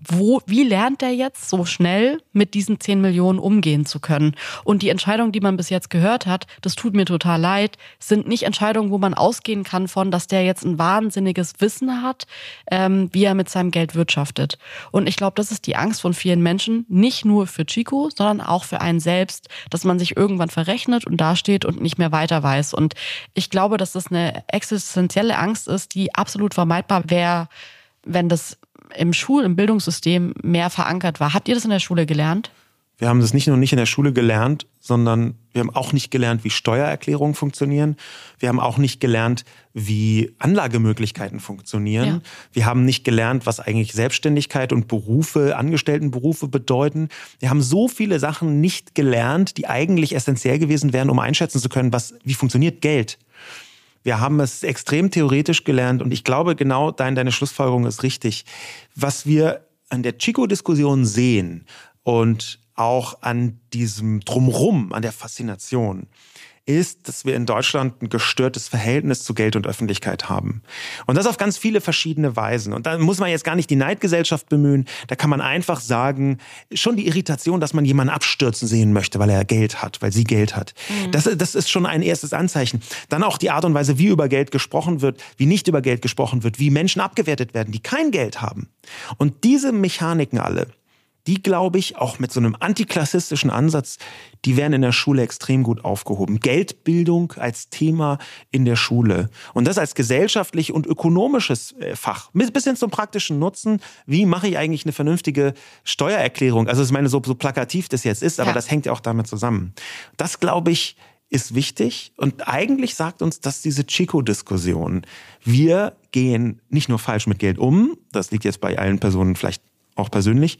wo, wie lernt er jetzt so schnell mit diesen 10 Millionen umgehen zu können? Und die Entscheidungen, die man bis jetzt gehört hat, das tut mir total leid, sind nicht Entscheidungen, wo man ausgehen kann von, dass der jetzt ein wahnsinniges Wissen hat, ähm, wie er mit seinem Geld wirtschaftet. Und ich glaube, das ist die Angst von vielen Menschen, nicht nur für Chico, sondern auch für einen selbst, dass man sich irgendwann verrechnet und dasteht und nicht mehr weiter weiß. Und ich glaube, dass das eine existenzielle Angst ist, die absolut vermeidbar wäre, wenn das im Schul-, im Bildungssystem mehr verankert war. Habt ihr das in der Schule gelernt? Wir haben das nicht nur nicht in der Schule gelernt, sondern wir haben auch nicht gelernt, wie Steuererklärungen funktionieren. Wir haben auch nicht gelernt, wie Anlagemöglichkeiten funktionieren. Ja. Wir haben nicht gelernt, was eigentlich Selbstständigkeit und Berufe, Angestelltenberufe bedeuten. Wir haben so viele Sachen nicht gelernt, die eigentlich essentiell gewesen wären, um einschätzen zu können, was, wie funktioniert Geld. Wir haben es extrem theoretisch gelernt und ich glaube, genau dein, deine Schlussfolgerung ist richtig. Was wir an der Chico-Diskussion sehen und auch an diesem Drumrum, an der Faszination, ist, dass wir in Deutschland ein gestörtes Verhältnis zu Geld und Öffentlichkeit haben. Und das auf ganz viele verschiedene Weisen. Und da muss man jetzt gar nicht die Neidgesellschaft bemühen. Da kann man einfach sagen, schon die Irritation, dass man jemanden abstürzen sehen möchte, weil er Geld hat, weil sie Geld hat. Mhm. Das, das ist schon ein erstes Anzeichen. Dann auch die Art und Weise, wie über Geld gesprochen wird, wie nicht über Geld gesprochen wird, wie Menschen abgewertet werden, die kein Geld haben. Und diese Mechaniken alle, die glaube ich auch mit so einem antiklassistischen Ansatz, die wären in der Schule extrem gut aufgehoben. Geldbildung als Thema in der Schule und das als gesellschaftlich und ökonomisches äh, Fach bis hin zum praktischen Nutzen. Wie mache ich eigentlich eine vernünftige Steuererklärung? Also ich meine, so, so plakativ das jetzt ist, aber ja. das hängt ja auch damit zusammen. Das glaube ich ist wichtig und eigentlich sagt uns das diese Chico-Diskussion. Wir gehen nicht nur falsch mit Geld um, das liegt jetzt bei allen Personen vielleicht auch persönlich,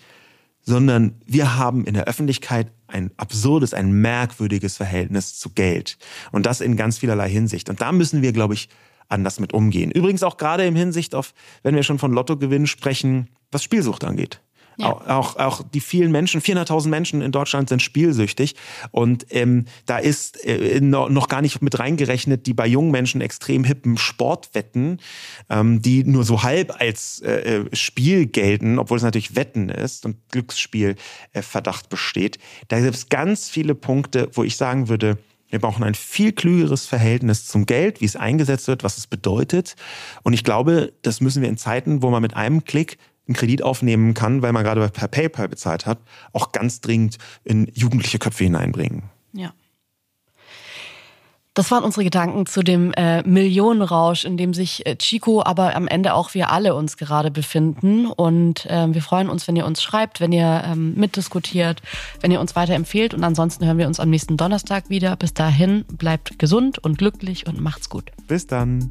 sondern wir haben in der Öffentlichkeit ein absurdes, ein merkwürdiges Verhältnis zu Geld. Und das in ganz vielerlei Hinsicht. Und da müssen wir, glaube ich, anders mit umgehen. Übrigens auch gerade im Hinsicht auf, wenn wir schon von Lottogewinn sprechen, was Spielsucht angeht. Ja. Auch, auch, die vielen Menschen, 400.000 Menschen in Deutschland sind spielsüchtig. Und ähm, da ist äh, noch gar nicht mit reingerechnet, die bei jungen Menschen extrem hippen Sportwetten, ähm, die nur so halb als äh, äh Spiel gelten, obwohl es natürlich Wetten ist und Glücksspielverdacht äh, besteht. Da gibt es ganz viele Punkte, wo ich sagen würde, wir brauchen ein viel klügeres Verhältnis zum Geld, wie es eingesetzt wird, was es bedeutet. Und ich glaube, das müssen wir in Zeiten, wo man mit einem Klick einen Kredit aufnehmen kann, weil man gerade per PayPal bezahlt hat, auch ganz dringend in jugendliche Köpfe hineinbringen. Ja. Das waren unsere Gedanken zu dem äh, Millionenrausch, in dem sich äh, Chico, aber am Ende auch wir alle uns gerade befinden. Und äh, wir freuen uns, wenn ihr uns schreibt, wenn ihr ähm, mitdiskutiert, wenn ihr uns weiterempfehlt. Und ansonsten hören wir uns am nächsten Donnerstag wieder. Bis dahin, bleibt gesund und glücklich und macht's gut. Bis dann.